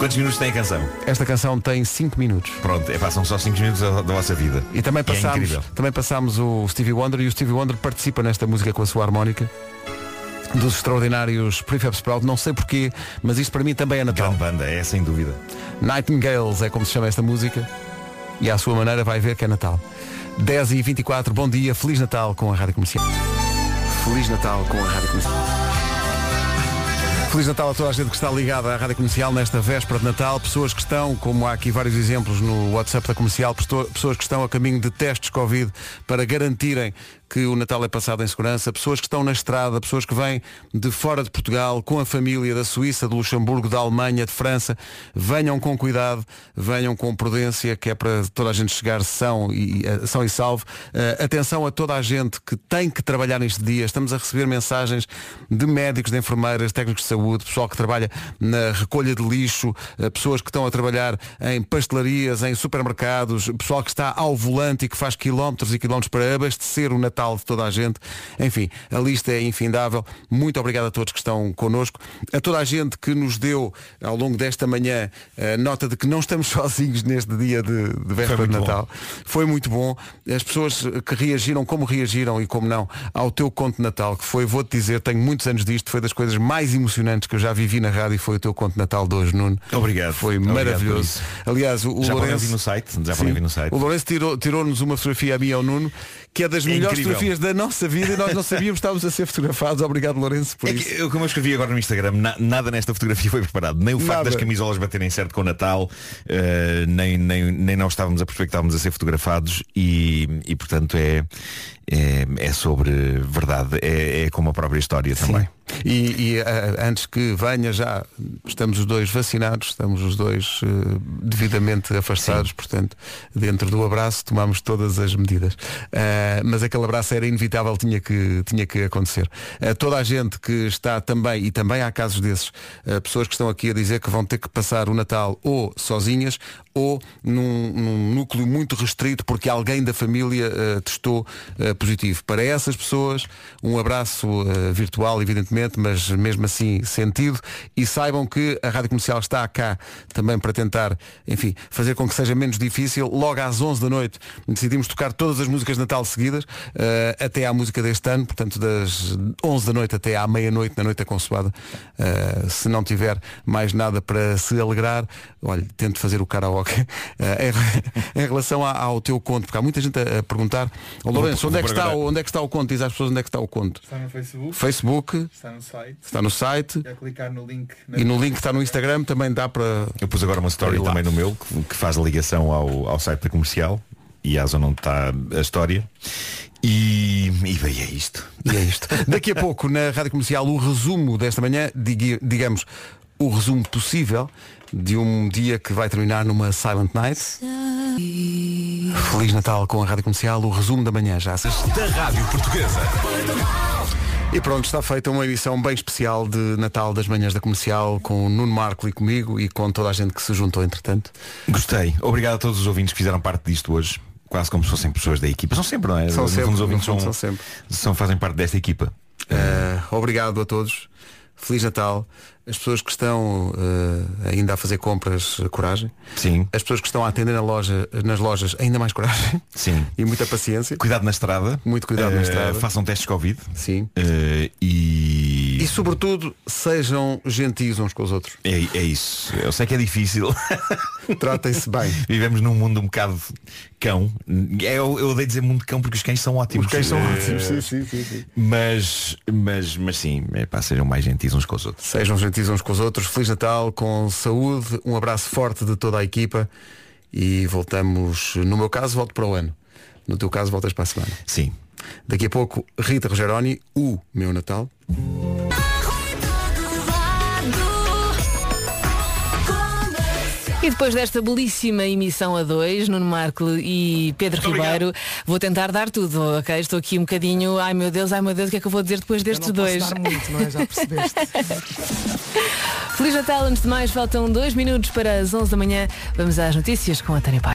Quantos minutos tem a canção? esta canção tem 5 minutos Pronto, é, passam só 5 minutos da, da vossa vida. E também é passámos, incrível. também passámos o Stevie Wonder e o Stevie Wonder participa nesta música com a sua harmónica dos extraordinários Prefab Sprout, não sei porquê, mas isto para mim também é Natal. Grande banda, é sem dúvida. Nightingales é como se chama esta música e à sua maneira vai ver que é Natal. 10 e 24 bom dia, Feliz Natal com a Rádio Comercial. Feliz Natal com a Rádio Comercial. Feliz Natal a toda a gente que está ligada à Rádio Comercial nesta véspera de Natal. Pessoas que estão, como há aqui vários exemplos no WhatsApp da Comercial, pessoas que estão a caminho de testes Covid para garantirem que o Natal é passado em segurança, pessoas que estão na estrada, pessoas que vêm de fora de Portugal, com a família da Suíça, de Luxemburgo, da Alemanha, de França, venham com cuidado, venham com prudência, que é para toda a gente chegar são e, eh, são e salvo. Eh, atenção a toda a gente que tem que trabalhar neste dia. Estamos a receber mensagens de médicos, de enfermeiras, técnicos de saúde, pessoal que trabalha na recolha de lixo, eh, pessoas que estão a trabalhar em pastelarias, em supermercados, pessoal que está ao volante e que faz quilómetros e quilómetros para abastecer o Natal de toda a gente. Enfim, a lista é infindável. Muito obrigado a todos que estão connosco. A toda a gente que nos deu ao longo desta manhã a nota de que não estamos sozinhos neste dia de, de véspera de Natal. Foi muito bom. As pessoas que reagiram, como reagiram e como não, ao teu conto de Natal, que foi, vou-te dizer, tenho muitos anos disto, foi das coisas mais emocionantes que eu já vivi na rádio, foi o teu conto de Natal de hoje, Nuno. Obrigado. Foi Obrigado maravilhoso. Aliás, o, Já Lourenço. no site, já Sim. no site. O Lourenço tirou- tirou-nos uma fotografia a mim e ao Nuno, que é das É melhores incrível. fotografias da nossa vida e nós não sabíamos que estávamos a ser fotografados. Obrigado, Lourenço, por É isso. que, eu, como eu escrevi agora no Instagram, na- nada nesta fotografia foi preparado. Nem o facto Nada. das camisolas baterem certo com o Natal, eh, nem, nem, nem nós estávamos a perceber que estávamos a ser fotografados e, e portanto é, é, é sobre verdade, é, é como a própria história também. E, e, ah, antes que venha já, estamos os dois vacinados, estamos os dois eh, devidamente afastados, portanto, dentro do abraço tomamos todas as medidas. Ah, mas aquele abraço era inevitável, tinha que, tinha que acontecer. Toda a gente que está também, e também há casos desses, pessoas que estão aqui a dizer que vão ter que passar o Natal ou sozinhas ou num, num núcleo muito restrito porque alguém da família ah, testou ah, positivo. Para essas pessoas, um abraço ah, virtual, evidentemente, mas mesmo assim sentido e saibam que a Rádio Comercial está cá também para tentar, enfim, fazer com que seja menos difícil. Logo às 11 da noite decidimos tocar todas as músicas de Natal seguidas, até à música deste ano, portanto das 11 da noite até à meia-noite, na noite da consoada. Se não tiver mais nada para se alegrar, olha, tente fazer o karaoke. Ah, em, em relação a- ao teu conto, porque há muita gente a, a perguntar, "Ó, Lourenço, onde é, que está, onde é que está o conto? Diz às pessoas onde é que está o conto. Está no Facebook. Facebook, Está no site. está no site É clicar no link. na- e no link que está no Instagram também dá para. Eu pus agora uma story também no meu que, que faz a ligação ao, ao site da comercial e à zona onde está a história. E, e bem, é isto. E é isto. Daqui a pouco, na Rádio Comercial, o resumo desta manhã, digamos, o resumo possível de um dia que vai terminar numa Silent Night. Feliz Natal com a Rádio Comercial, o resumo da manhã já. Da Rádio Portuguesa. E pronto, está feita uma edição bem especial de Natal das Manhãs da Comercial com o Nuno Marco e comigo e com toda a gente que se juntou entretanto. Gostei. Obrigado a todos os ouvintes que fizeram parte disto hoje. Quase como se fossem pessoas da equipa. São sempre, não é? São sempre, os ouvintes são, são sempre. são- fazem parte desta equipa. Uh, obrigado a todos. Feliz Natal. As pessoas que estão uh, ainda a fazer compras, uh, coragem. Sim. As pessoas que estão a atender na loja, nas lojas, ainda mais coragem. Sim. E muita paciência. Cuidado na estrada. Muito cuidado na Eh, estrada. Façam testes Covid. Sim. Eh, e... E sobretudo, sejam gentis uns com os outros. É, é isso. Eu sei que é difícil. Tratem-se bem. Vivemos num mundo um bocado cão. É, Eu, eu odeio dizer mundo cão porque os cães são ótimos. Os cães são Eh, ótimos, sim, sim, sim, sim. Mas, mas, mas sim, é, pá, sejam mais gentis uns com os outros. Sejam gentis uns com os outros. Feliz Natal, com saúde, um abraço forte de toda a equipa e voltamos, no meu caso, volto para o ano. No teu caso, voltas para a semana. Sim. Daqui a pouco, Rita Rogeroni, o meu Natal. E depois desta belíssima emissão a dois, Nuno Marco e Pedro Ribeiro, vou tentar dar tudo, ok? Estou aqui um bocadinho, ai meu Deus, ai meu Deus, o que é que eu vou dizer depois destes não posso dois? dar muito, não é? Já percebeste. Feliz Natal, antes de mais, faltam dois minutos para as 11 da manhã. Vamos às notícias com a Tânia Pai.